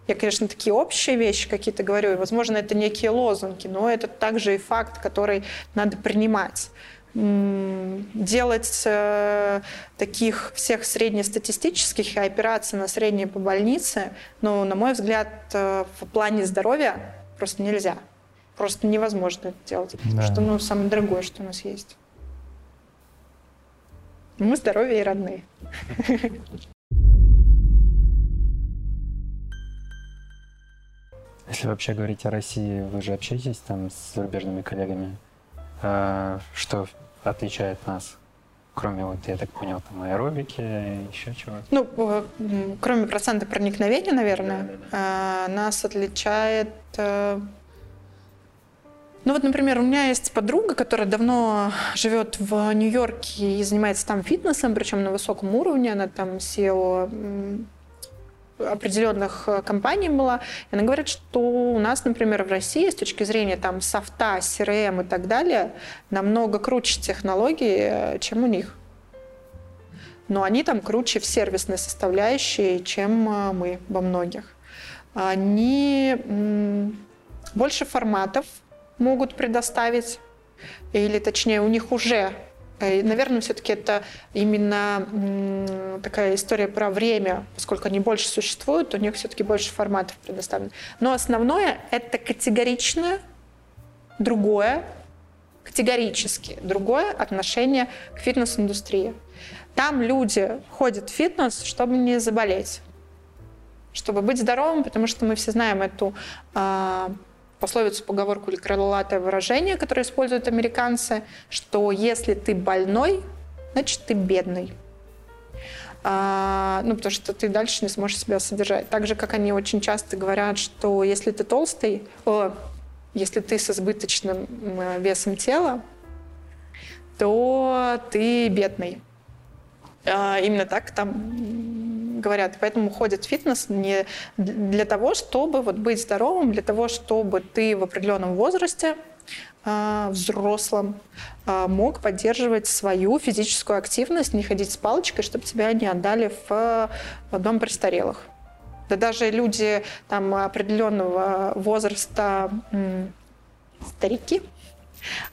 Я, конечно, такие общие вещи какие-то говорю, и, возможно, это некие лозунги, но это также и факт, который надо принимать делать э, таких всех среднестатистических операций на средние по больнице, ну, на мой взгляд, э, в плане здоровья просто нельзя. Просто невозможно это делать. Да. Что ну, самое дорогое, что у нас есть. Мы здоровье и родные. Если вообще говорить о России, вы же общаетесь там с зарубежными коллегами? А, что отличает нас? Кроме, вот, я так понял, там аэробики, еще чего? Ну, кроме процента проникновения, наверное, да, да, да. нас отличает... Э, ну вот, например, у меня есть подруга, которая давно живет в Нью-Йорке и занимается там фитнесом, причем на высоком уровне. Она там SEO определенных э, компаний была. И она говорит, что у нас, например, в России с точки зрения там софта, CRM и так далее, намного круче технологии, э, чем у них. Но они там круче в сервисной составляющей, чем э, мы во многих. Они больше форматов могут предоставить, или точнее у них уже наверное, все-таки это именно такая история про время, поскольку они больше существуют, у них все-таки больше форматов предоставлено. Но основное — это категоричное, другое, категорически другое отношение к фитнес-индустрии. Там люди ходят в фитнес, чтобы не заболеть, чтобы быть здоровым, потому что мы все знаем эту а, пословицу, поговорку или крылатое выражение, которое используют американцы, что если ты больной, значит ты бедный. А, ну, потому что ты дальше не сможешь себя содержать. Так же, как они очень часто говорят, что если ты толстый, о, если ты с избыточным весом тела, то ты бедный. А, именно так там говорят. Поэтому ходят в фитнес не для того, чтобы вот быть здоровым, для того, чтобы ты в определенном возрасте а, взрослым а, мог поддерживать свою физическую активность, не ходить с палочкой, чтобы тебя не отдали в дом престарелых. Да даже люди там, определенного возраста, старики,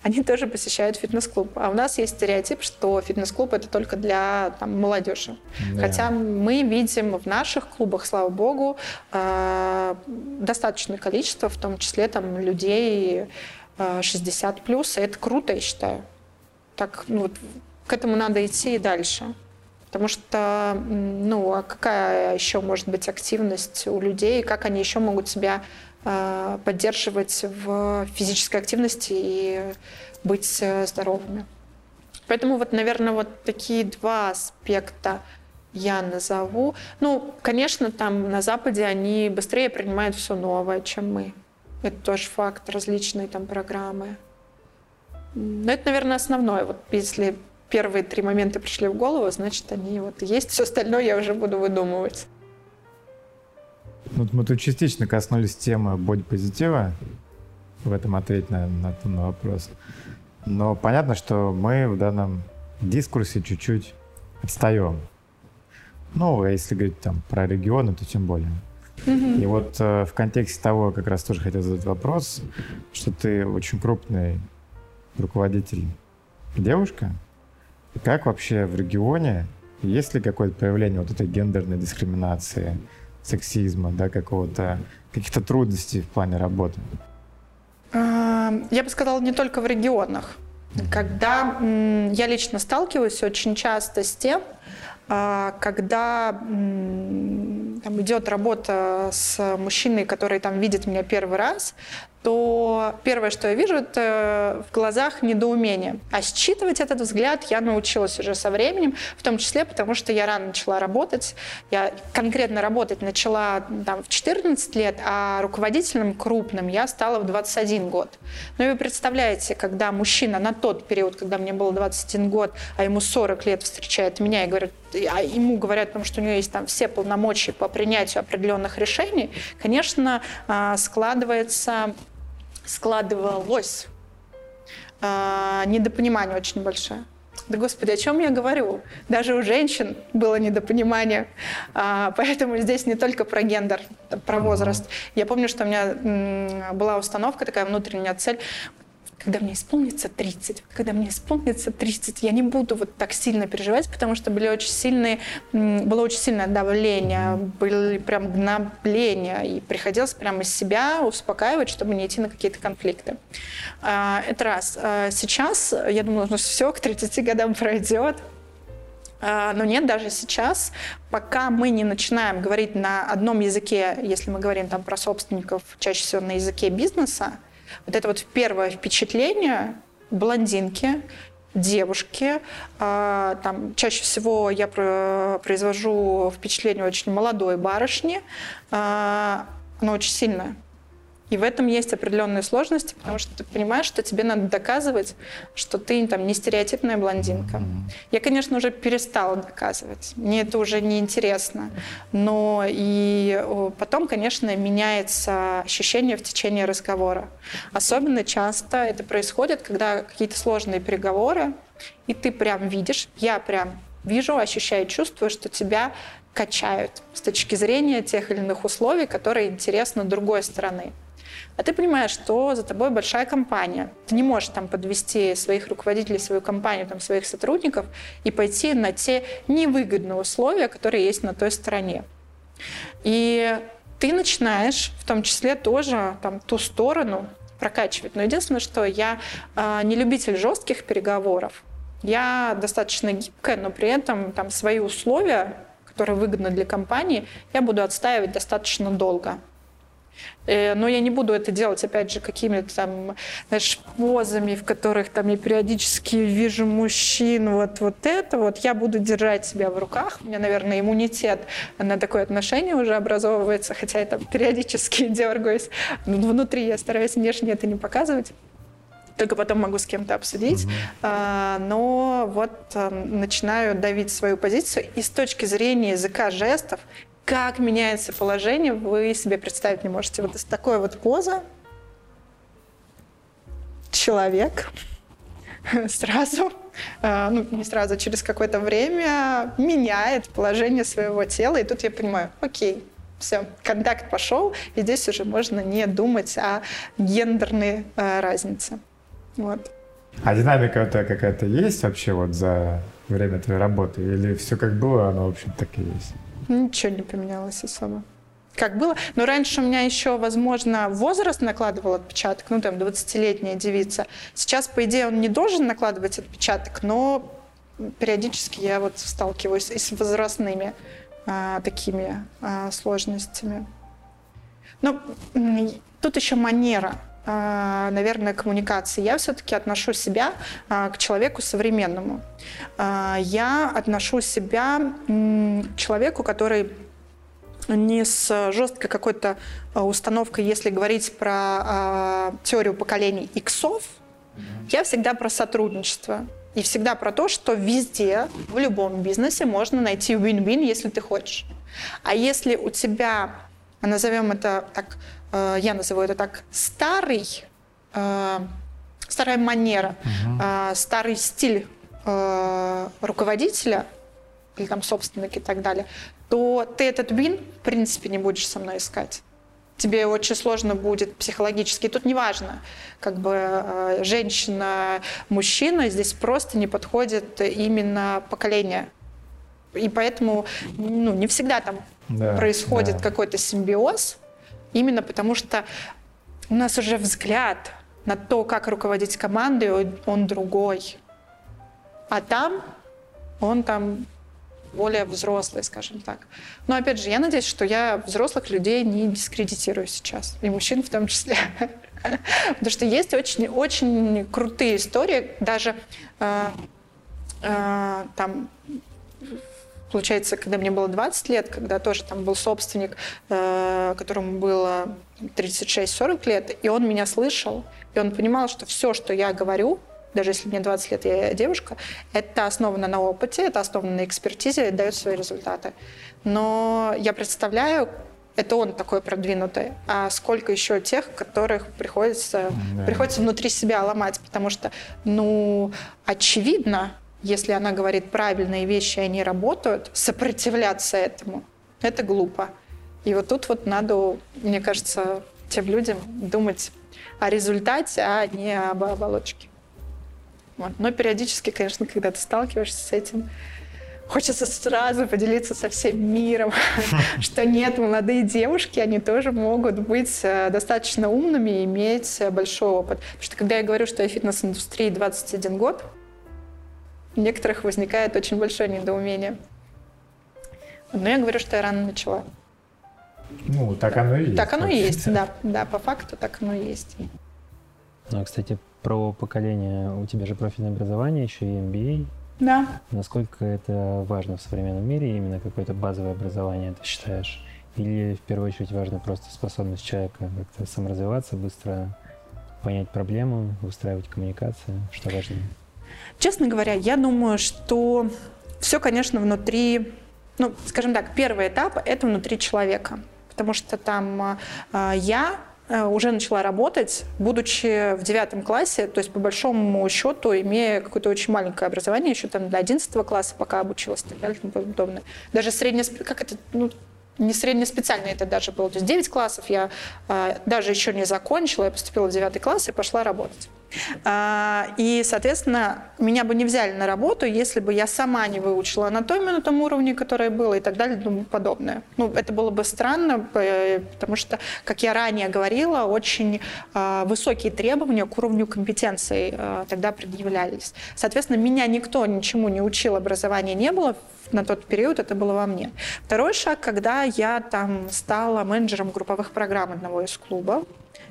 они тоже посещают фитнес-клуб. А у нас есть стереотип, что фитнес-клуб это только для там, молодежи. Да. Хотя мы видим в наших клубах, слава богу, э, достаточное количество, в том числе там, людей э, 60 плюс. И это круто, я считаю. Так, ну, вот, к этому надо идти и дальше. Потому что, ну, а какая еще может быть активность у людей, как они еще могут себя э, поддерживать в физической активности и быть э, здоровыми. Поэтому вот, наверное, вот такие два аспекта я назову. Ну, конечно, там на Западе они быстрее принимают все новое, чем мы. Это тоже факт, различные там программы. Но это, наверное, основное. Вот если первые три момента пришли в голову, значит, они вот есть. Все остальное я уже буду выдумывать. Ну, мы тут частично коснулись темы бодипозитива в этом ответе на, на, на вопрос. Но понятно, что мы в данном дискурсе чуть-чуть отстаем. Ну, а если говорить там про регионы, то тем более. И вот э, в контексте того, как раз тоже хотел задать вопрос, что ты очень крупный руководитель девушка, как вообще в регионе, есть ли какое-то проявление вот этой гендерной дискриминации, сексизма, да, какого-то, каких-то трудностей в плане работы? Я бы сказала, не только в регионах. Когда я лично сталкиваюсь очень часто с тем, а, когда там идет работа с мужчиной, который там видит меня первый раз, то первое, что я вижу, это в глазах недоумение. А считывать этот взгляд я научилась уже со временем, в том числе потому, что я рано начала работать. Я конкретно работать начала там, в 14 лет, а руководителем крупным я стала в 21 год. Ну и вы представляете, когда мужчина на тот период, когда мне было 21 год, а ему 40 лет встречает меня и говорит, а ему говорят, потому что у него есть там все полномочия по принятию определенных решений, конечно, а, складывается складывалось а, недопонимание очень большое. Да господи, о чем я говорю? Даже у женщин было недопонимание. А, поэтому здесь не только про гендер, про возраст. Я помню, что у меня была установка, такая внутренняя цель когда мне исполнится 30, когда мне исполнится 30, я не буду вот так сильно переживать, потому что были очень сильные, было очень сильное давление, были прям гнобления, и приходилось прямо из себя успокаивать, чтобы не идти на какие-то конфликты. А, это раз. А, сейчас, я думаю, ну все, к 30 годам пройдет, а, но нет, даже сейчас, пока мы не начинаем говорить на одном языке, если мы говорим там про собственников, чаще всего на языке бизнеса, вот это вот первое впечатление блондинки, девушки. А, там, чаще всего я произвожу впечатление очень молодой барышни. А, оно очень сильное. И в этом есть определенные сложности, потому что ты понимаешь, что тебе надо доказывать, что ты там не стереотипная блондинка. Я, конечно, уже перестала доказывать. Мне это уже не интересно. Но и потом, конечно, меняется ощущение в течение разговора. Особенно часто это происходит, когда какие-то сложные переговоры, и ты прям видишь, я прям вижу, ощущаю, чувствую, что тебя качают с точки зрения тех или иных условий, которые интересны другой стороны. А ты понимаешь, что за тобой большая компания. Ты не можешь там подвести своих руководителей, свою компанию, там, своих сотрудников и пойти на те невыгодные условия, которые есть на той стороне. И ты начинаешь в том числе тоже там, ту сторону прокачивать. Но единственное, что я э, не любитель жестких переговоров. Я достаточно гибкая, но при этом там свои условия, которые выгодны для компании, я буду отстаивать достаточно долго. Э, но я не буду это делать, опять же, какими-то там, знаешь, позами, в которых там я периодически вижу мужчин, вот, вот это вот. Я буду держать себя в руках. У меня, наверное, иммунитет на такое отношение уже образовывается, хотя я там периодически дергаюсь. Но внутри я стараюсь внешне это не показывать. только потом могу с кем-то обсудить. Mm-hmm. Но вот э, начинаю давить свою позицию. И с точки зрения языка жестов, как меняется положение, вы себе представить не можете. Вот из такой вот поза человек сразу, э, ну не сразу, через какое-то время меняет положение своего тела. И тут я понимаю, окей, все, контакт пошел, и здесь уже можно не думать о гендерной э, разнице. Вот. А динамика у тебя какая-то есть вообще вот за время твоей работы? Или все как было, оно, в общем, так и есть? Ничего не поменялось особо. Как было. Но раньше у меня еще, возможно, возраст накладывал отпечаток, ну, там, 20-летняя девица. Сейчас, по идее, он не должен накладывать отпечаток, но периодически я вот сталкиваюсь и с возрастными а, такими а, сложностями. Но тут еще манера. А, наверное, коммуникации. Я все-таки отношу себя а, к человеку современному. А, я отношу себя к человеку, который не с жесткой какой-то установкой, если говорить про теорию поколений иксов, я всегда про сотрудничество. И всегда про то, что везде, в любом бизнесе можно найти win-win, если ты хочешь. А если у тебя, назовем это так, я называю это так, старый, э, старая манера, угу. старый стиль руководителя или там собственника и так далее, то ты этот вин, в принципе, не будешь со мной искать. Тебе очень сложно будет психологически. И тут неважно, как бы женщина, мужчина, здесь просто не подходит именно поколение. И поэтому ну, не всегда там да, происходит да. какой-то симбиоз, Именно потому что у нас уже взгляд на то, как руководить командой, он, другой. А там он там более взрослый, скажем так. Но опять же, я надеюсь, что я взрослых людей не дискредитирую сейчас, и мужчин в том числе. Потому что есть очень, очень крутые истории, даже э, э, там получается, когда мне было 20 лет, когда тоже там был собственник, э, которому было 36-40 лет, и он меня слышал, и он понимал, что все, что я говорю, даже если мне 20 лет, я девушка, это основано на опыте, это основано на экспертизе, это дает свои результаты. Но я представляю, это он такой продвинутый, а сколько еще тех, которых приходится, да. приходится внутри себя ломать, потому что, ну, очевидно, если она говорит правильные вещи, и они работают, сопротивляться этому, это глупо. И вот тут вот надо, мне кажется, тем людям думать о результате, а не об оболочке. Вот. Но периодически, конечно, когда ты сталкиваешься с этим, хочется сразу поделиться со всем миром, что нет, молодые девушки, они тоже могут быть э, достаточно умными и иметь большой опыт. Потому что когда я говорю, что я в фитнес-индустрии 21 год, у некоторых возникает очень большое недоумение. Но я говорю, что я рано начала. Ну, так оно и есть. Так оно и есть, да. Да, по факту так оно и есть. Ну, а, кстати, про поколение. У тебя же профильное образование, еще и MBA. Да. Насколько это важно в современном мире, именно какое-то базовое образование, ты считаешь? Или в первую очередь важна просто способность человека как-то саморазвиваться, быстро понять проблему, устраивать коммуникацию? Что важнее? Честно говоря, я думаю, что все, конечно, внутри, ну, скажем так, первый этап – это внутри человека. Потому что там э, я уже начала работать, будучи в девятом классе, то есть по большому счету, имея какое-то очень маленькое образование, еще там до одиннадцатого класса пока обучилась и так далее и тому подобное. Даже среднее, как это, ну, не среднеспециальное это даже было. То есть 9 классов я э, даже еще не закончила, я поступила в 9 класс и пошла работать. А, и, соответственно, меня бы не взяли на работу, если бы я сама не выучила анатомию на том уровне, которое было, и так далее, и тому подобное. Ну, это было бы странно, потому что, как я ранее говорила, очень а, высокие требования к уровню компетенции а, тогда предъявлялись. Соответственно, меня никто ничему не учил, образования не было на тот период, это было во мне. Второй шаг, когда я там стала менеджером групповых программ одного из клубов,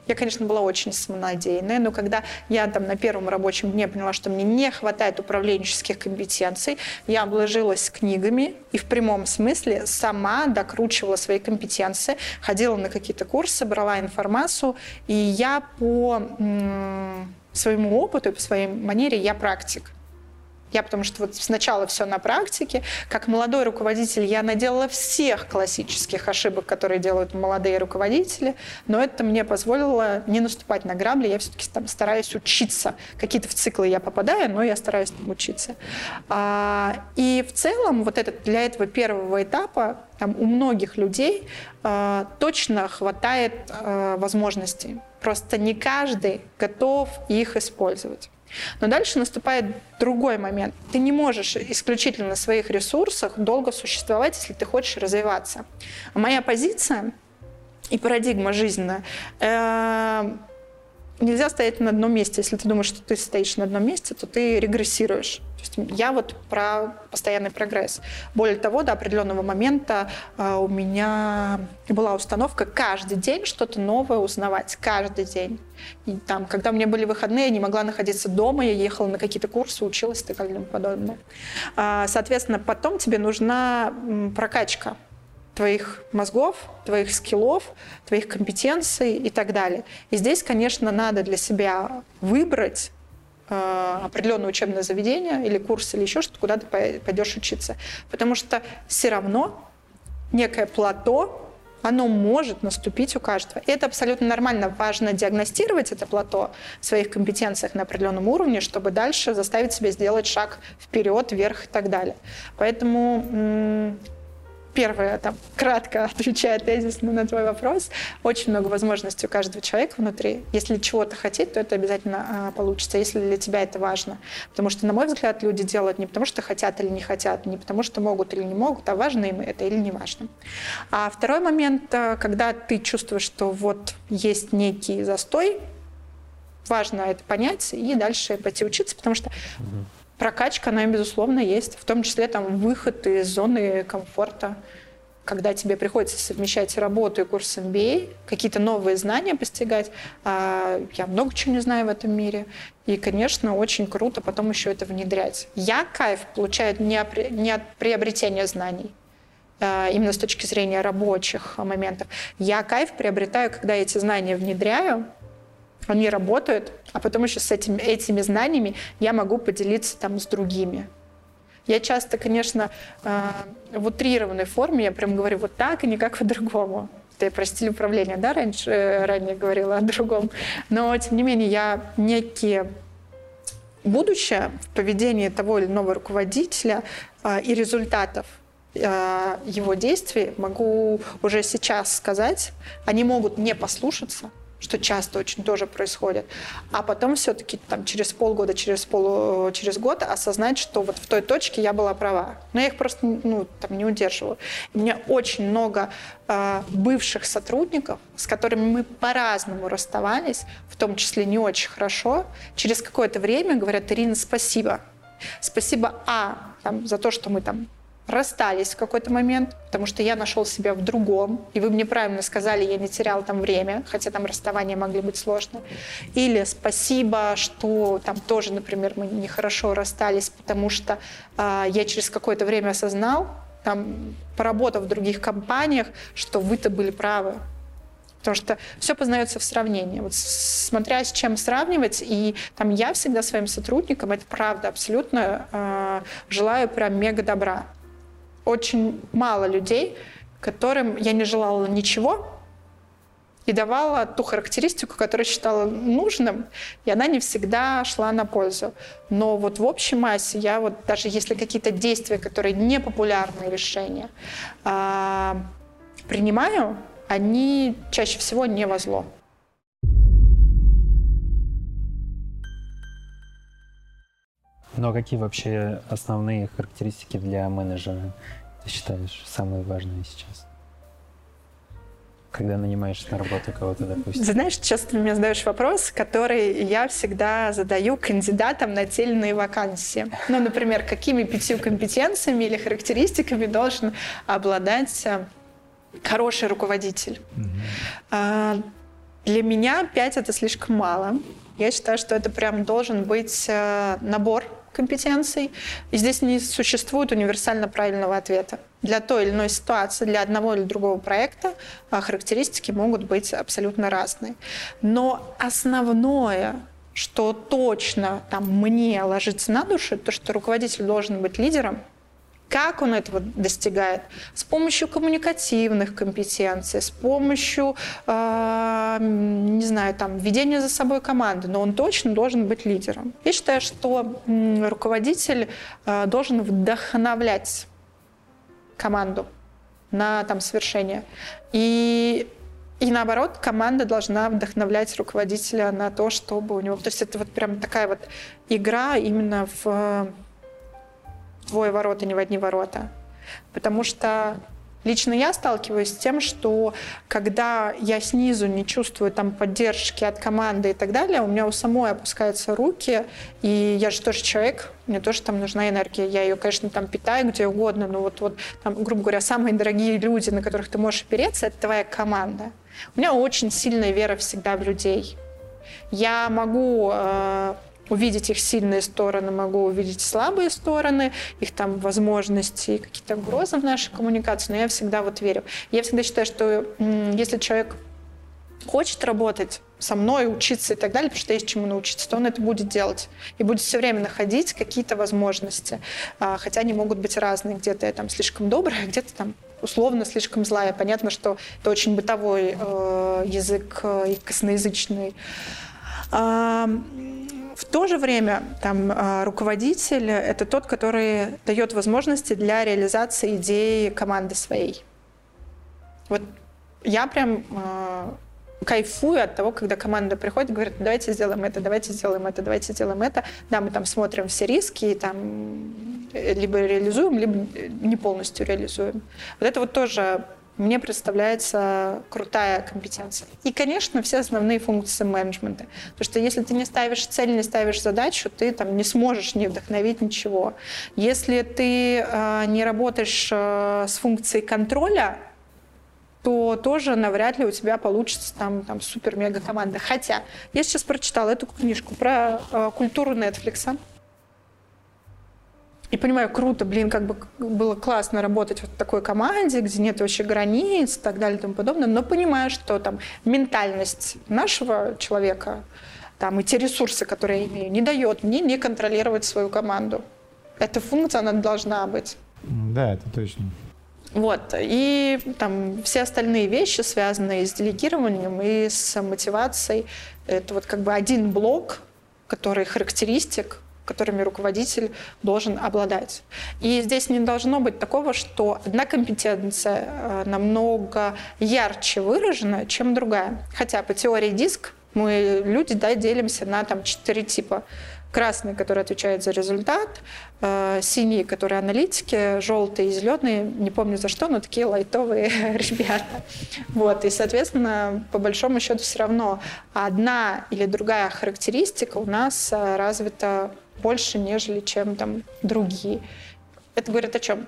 я, конечно, была очень самонадеянная, но когда я там на первом рабочем дне поняла, что мне не хватает управленческих компетенций, я обложилась книгами и в прямом смысле сама докручивала свои компетенции, ходила на какие-то курсы, брала информацию, и я по своему опыту и по своей манере я практик. Я потому что вот сначала все на практике. Как молодой руководитель я наделала всех классических ошибок, которые делают молодые руководители, но это мне позволило не наступать на грабли. Я все-таки там стараюсь учиться. Какие-то в циклы я попадаю, но я стараюсь там учиться. А, и в целом вот этот, для этого первого этапа там, у многих людей а, точно хватает а, возможностей. Просто не каждый готов их использовать. Но дальше наступает другой момент. Ты не можешь исключительно на своих ресурсах долго существовать, если ты хочешь развиваться. Моя позиция и парадигма жизненная э, нельзя стоять на одном месте. Если ты думаешь, что ты стоишь на одном месте, то ты регрессируешь. То есть я вот про постоянный прогресс. Более того, до определенного момента э, у меня была установка каждый день что-то новое узнавать. Каждый день. И там, когда у меня были выходные, я не могла находиться дома, я ехала на какие-то курсы, училась и так далее и подобное. Э, соответственно, потом тебе нужна прокачка твоих мозгов, твоих скиллов, твоих компетенций и так далее. И здесь, конечно, надо для себя выбрать э, определенное учебное заведение или курс или еще что-то, куда ты пойдешь учиться. Потому что все равно некое плато, оно может наступить у каждого. И это абсолютно нормально. Важно диагностировать это плато в своих компетенциях на определенном уровне, чтобы дальше заставить себя сделать шаг вперед, вверх и так далее. Поэтому первое, там, кратко отвечая тезисно на твой вопрос, очень много возможностей у каждого человека внутри. Если чего-то хотеть, то это обязательно а, получится, если для тебя это важно. Потому что, на мой взгляд, люди делают не потому, что хотят или не хотят, не потому, что могут или не могут, а важно им это или не важно. А второй момент, а, когда ты чувствуешь, что вот есть некий застой, важно это понять и дальше пойти учиться, потому что прокачка, она, безусловно, есть. В том числе там выход из зоны комфорта, когда тебе приходится совмещать работу и курс MBA, какие-то новые знания постигать. А я много чего не знаю в этом мире. И, конечно, очень круто потом еще это внедрять. Я кайф получаю не от приобретения знаний, а, именно с точки зрения рабочих моментов. Я кайф приобретаю, когда эти знания внедряю, они работают, а потом еще с этим, этими знаниями я могу поделиться там с другими. Я часто, конечно, э, в утрированной форме, я прям говорю вот так и никак по-другому. Это я про стиль управления, да, раньше, э, ранее говорила о другом. Но, тем не менее, я некие будущее в поведении того или иного руководителя э, и результатов его действий могу уже сейчас сказать. Они могут не послушаться, что часто очень тоже происходит, а потом все-таки там через полгода, через, пол, через год осознать, что вот в той точке я была права. Но я их просто ну, там, не удерживаю. У меня очень много э, бывших сотрудников, с которыми мы по-разному расставались, в том числе не очень хорошо, через какое-то время говорят, Ирина, спасибо. Спасибо, а, там, за то, что мы там расстались в какой-то момент, потому что я нашел себя в другом, и вы мне правильно сказали, я не терял там время, хотя там расставания могли быть сложны. Или спасибо, что там тоже, например, мы нехорошо расстались, потому что э, я через какое-то время осознал, там, поработав в других компаниях, что вы-то были правы. Потому что все познается в сравнении. Вот смотря с чем сравнивать, и там я всегда своим сотрудникам, это правда абсолютно, э, желаю прям мега добра очень мало людей, которым я не желала ничего и давала ту характеристику, которую считала нужным, и она не всегда шла на пользу. Но вот в общей массе я вот даже если какие-то действия, которые не популярные решения, а, принимаю, они чаще всего не во зло. Ну а какие вообще основные характеристики для менеджера ты считаешь самые важные сейчас? Когда нанимаешь на работу кого-то, допустим. Знаешь, часто ты мне задаешь вопрос, который я всегда задаю кандидатам на те или иные вакансии. Ну, например, какими пятью компетенциями или характеристиками должен обладать э, хороший руководитель. Mm-hmm. Для меня пять это слишком мало. Я считаю, что это прям должен быть э, набор компетенций. И здесь не существует универсально правильного ответа. Для той или иной ситуации, для одного или другого проекта а, характеристики могут быть абсолютно разные. Но основное, что точно там мне ложится на душу, то, что руководитель должен быть лидером, как он этого достигает? С помощью коммуникативных компетенций, с помощью, э, не знаю, там, ведения за собой команды, но он точно должен быть лидером. Я считаю, что руководитель э, должен вдохновлять команду на там, свершение. И и наоборот, команда должна вдохновлять руководителя на то, чтобы у него... То есть это вот прям такая вот игра именно в твой ворота, не в одни ворота. Потому что Лично я сталкиваюсь с тем, что когда я снизу не чувствую там поддержки от команды и так далее, у меня у самой опускаются руки, и я же тоже человек, мне тоже там нужна энергия. Я ее, конечно, там питаю где угодно, но вот, вот там, грубо говоря, самые дорогие люди, на которых ты можешь опереться, это твоя команда. У меня очень сильная вера всегда в людей. Я могу э, увидеть их сильные стороны, могу увидеть слабые стороны, их там возможности, какие-то угрозы в нашей коммуникации, но я всегда вот верю. Я всегда считаю, что если человек хочет работать со мной, учиться и так далее, потому что есть чему научиться, то он это будет делать. И будет все время находить какие-то возможности. А, хотя они могут быть разные. Где-то я там слишком добрая, где-то там условно слишком злая. Понятно, что это очень бытовой э, язык э, и косноязычный. В то же время там, а, руководитель — это тот, который дает возможности для реализации идеи команды своей. Вот я прям э, кайфую от того, когда команда приходит и говорит, давайте сделаем это, давайте сделаем это, давайте сделаем это. Да, мы там смотрим все риски и там либо реализуем, либо не полностью реализуем. Вот это вот тоже мне представляется крутая компетенция. И, конечно, все основные функции менеджмента. Потому что если ты не ставишь цель, не ставишь задачу, ты там не сможешь не вдохновить ничего. Если ты э, не работаешь э, с функцией контроля, то тоже навряд ли у тебя получится там, там супер-мега команда. Хотя я сейчас прочитала эту книжку про э, культуру Netflix. И понимаю, круто, блин, как бы было классно работать в такой команде, где нет вообще границ и так далее и тому подобное, но понимаю, что там ментальность нашего человека, там и те ресурсы, которые я имею, не дает мне не контролировать свою команду. Эта функция, она должна быть. Да, это точно. Вот. И там все остальные вещи, связанные с делегированием и с мотивацией, это вот как бы один блок, который характеристик, которыми руководитель должен обладать. И здесь не должно быть такого, что одна компетенция э, намного ярче выражена, чем другая. Хотя по теории диск мы, люди, да, делимся на там четыре типа. Красный, который отвечает за результат, э, синий, который аналитики, желтый и зеленый, не помню за что, но такие лайтовые ребята. Вот, и, соответственно, по большому счету все равно одна или другая характеристика у нас э, развита больше, нежели чем там другие. Это говорит о чем?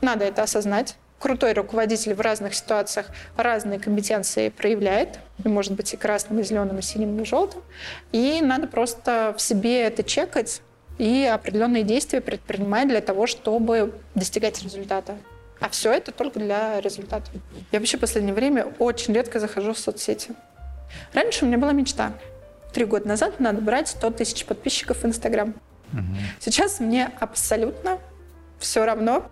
Надо это осознать. Крутой руководитель в разных ситуациях разные компетенции проявляет. Может быть и красным, и зеленым, и синим, и желтым. И надо просто в себе это чекать и определенные действия предпринимать для того, чтобы достигать результата. А все это только для результата. Я вообще в последнее время очень редко захожу в соцсети. Раньше у меня была мечта. Три года назад надо брать 100 тысяч подписчиков в Инстаграм. Угу. Сейчас мне абсолютно все равно,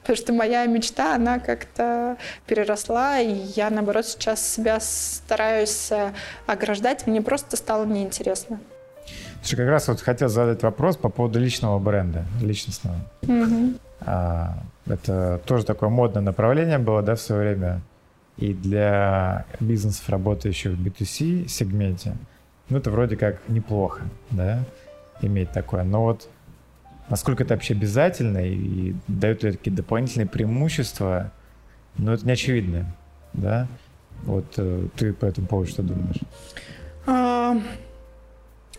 потому что моя мечта, она как-то переросла, и я, наоборот, сейчас себя стараюсь э, ограждать, мне просто стало неинтересно. Слушай, как раз вот хотел задать вопрос по поводу личного бренда, личностного. Угу. А, это тоже такое модное направление было, да, в свое время. И для бизнесов, работающих в B2C сегменте, ну, это вроде как неплохо, да иметь такое. Но вот насколько это вообще обязательно и дает ли такие дополнительные преимущества, ну, это не очевидно, да? Вот э, ты по этому поводу что думаешь? А,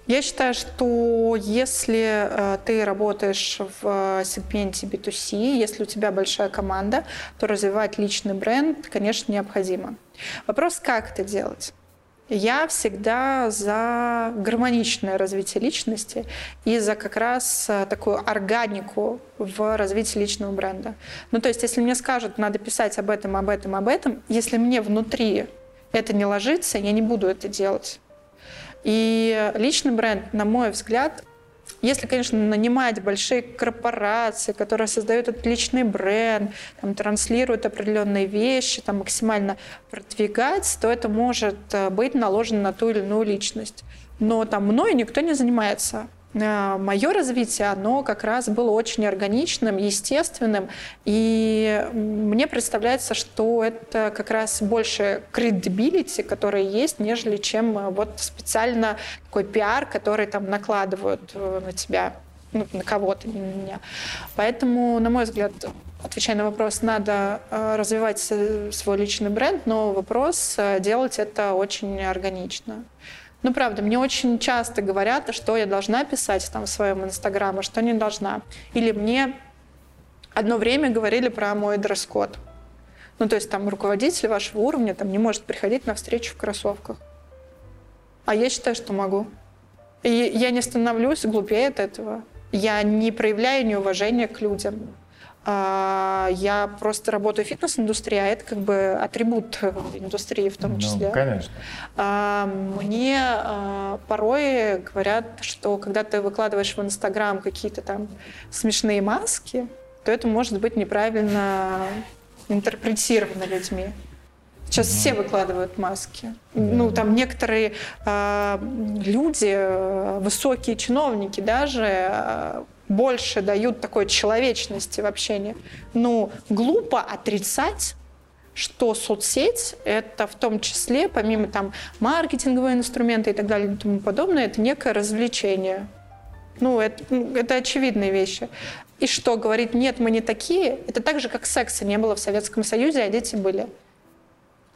я считаю, что если э, ты работаешь в сегменте B2C, если у тебя большая команда, то развивать личный бренд, конечно, необходимо. Вопрос, как это делать? Я всегда за гармоничное развитие личности и за как раз э, такую органику в развитии личного бренда. Ну, то есть, если мне скажут, надо писать об этом, об этом, об этом, если мне внутри это не ложится, я не буду это делать. И личный бренд, на мой взгляд, если, конечно, нанимать большие корпорации, которые создают отличный бренд, там, транслируют определенные вещи, там, максимально продвигать, то это может э, быть наложено на ту или иную личность. Но там мною никто не занимается. Э, мое развитие, оно как раз было очень органичным, естественным, и мне представляется, что это как раз больше credibility, которая есть, нежели чем э, вот специально такой пиар, который там накладывают э, на тебя, ну, на кого-то, не на меня. Поэтому, на мой взгляд, отвечая на вопрос, надо развивать свой личный бренд, но вопрос делать это очень органично. Ну, правда, мне очень часто говорят, что я должна писать там в своем инстаграме, что не должна. Или мне одно время говорили про мой дресс-код. Ну, то есть там руководитель вашего уровня там не может приходить на встречу в кроссовках. А я считаю, что могу. И я не становлюсь глупее от этого. Я не проявляю неуважения к людям. А, я просто работаю в фитнес-индустрии, а это как бы атрибут индустрии в том ну, числе. Ну, конечно. А, мне а, порой говорят, что когда ты выкладываешь в Инстаграм какие-то там смешные маски, то это может быть неправильно интерпретировано людьми. Сейчас mm все выкладывают маски. mm Ну, там некоторые э, люди, высокие чиновники даже, больше дают такой человечности в общении. Ну, глупо отрицать, что соцсеть — это в том числе, помимо там маркетинговые инструменты и так далее и тому подобное, это некое развлечение. Ну, это, ну, это очевидные вещи. И что, говорит, нет, мы не такие, это так же, как секса не было в Советском Союзе, а дети были.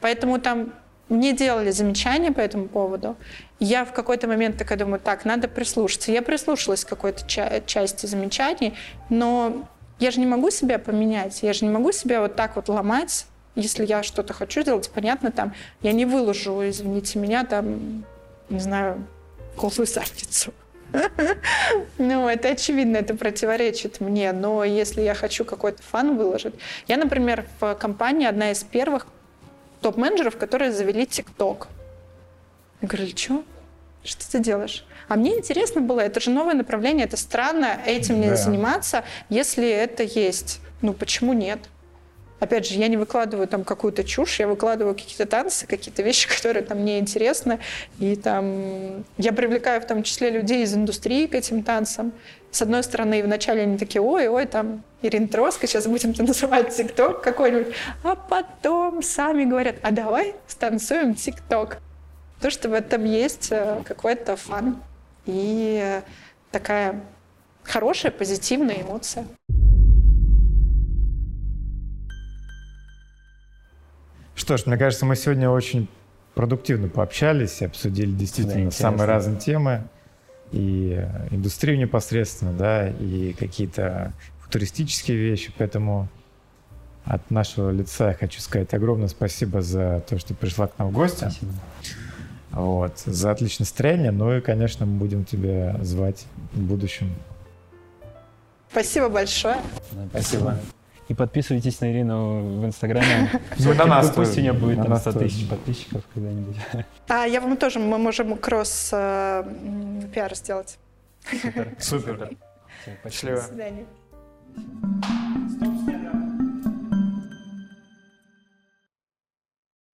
Поэтому там мне делали замечания по этому поводу. Я в какой-то момент такая думаю, так, надо прислушаться. Я прислушалась к какой-то ча- части замечаний, но я же не могу себя поменять, я же не могу себя вот так вот ломать, если я что-то хочу сделать, понятно, там, я не выложу, извините меня, там, не знаю, голую задницу. Ну, это очевидно, это противоречит мне, но если я хочу какой-то фан выложить... Я, например, в компании одна из первых топ-менеджеров, которые завели ТикТок. Я говорю, что? Что ты делаешь? А мне интересно было, это же новое направление, это странно этим не да. заниматься, если это есть. Ну, почему нет? Опять же, я не выкладываю там какую-то чушь, я выкладываю какие-то танцы, какие-то вещи, которые там мне интересны. И там я привлекаю в том числе людей из индустрии к этим танцам. С одной стороны, вначале они такие, ой, ой, там Ирина Троска, сейчас будем танцевать ТикТок какой-нибудь. А потом сами говорят, а давай станцуем ТикТок. То, что в этом есть э, какой-то фан и такая хорошая, позитивная эмоция. Что ж, мне кажется, мы сегодня очень продуктивно пообщались, обсудили действительно да, самые разные темы. И индустрию непосредственно, да, и какие-то футуристические вещи. Поэтому от нашего лица я хочу сказать огромное спасибо за то, что пришла к нам в гости. Спасибо. Вот, за отличное настроение. Ну и, конечно, мы будем тебя звать в будущем. Спасибо большое. Спасибо. И подписывайтесь на Ирину в Инстаграме. Ну, на нас Пусть у нее будет там 100 тысяч подписчиков когда-нибудь. А я вам тоже, мы можем кросс-пиар сделать. Супер. Супер. Счастливо. До свидания.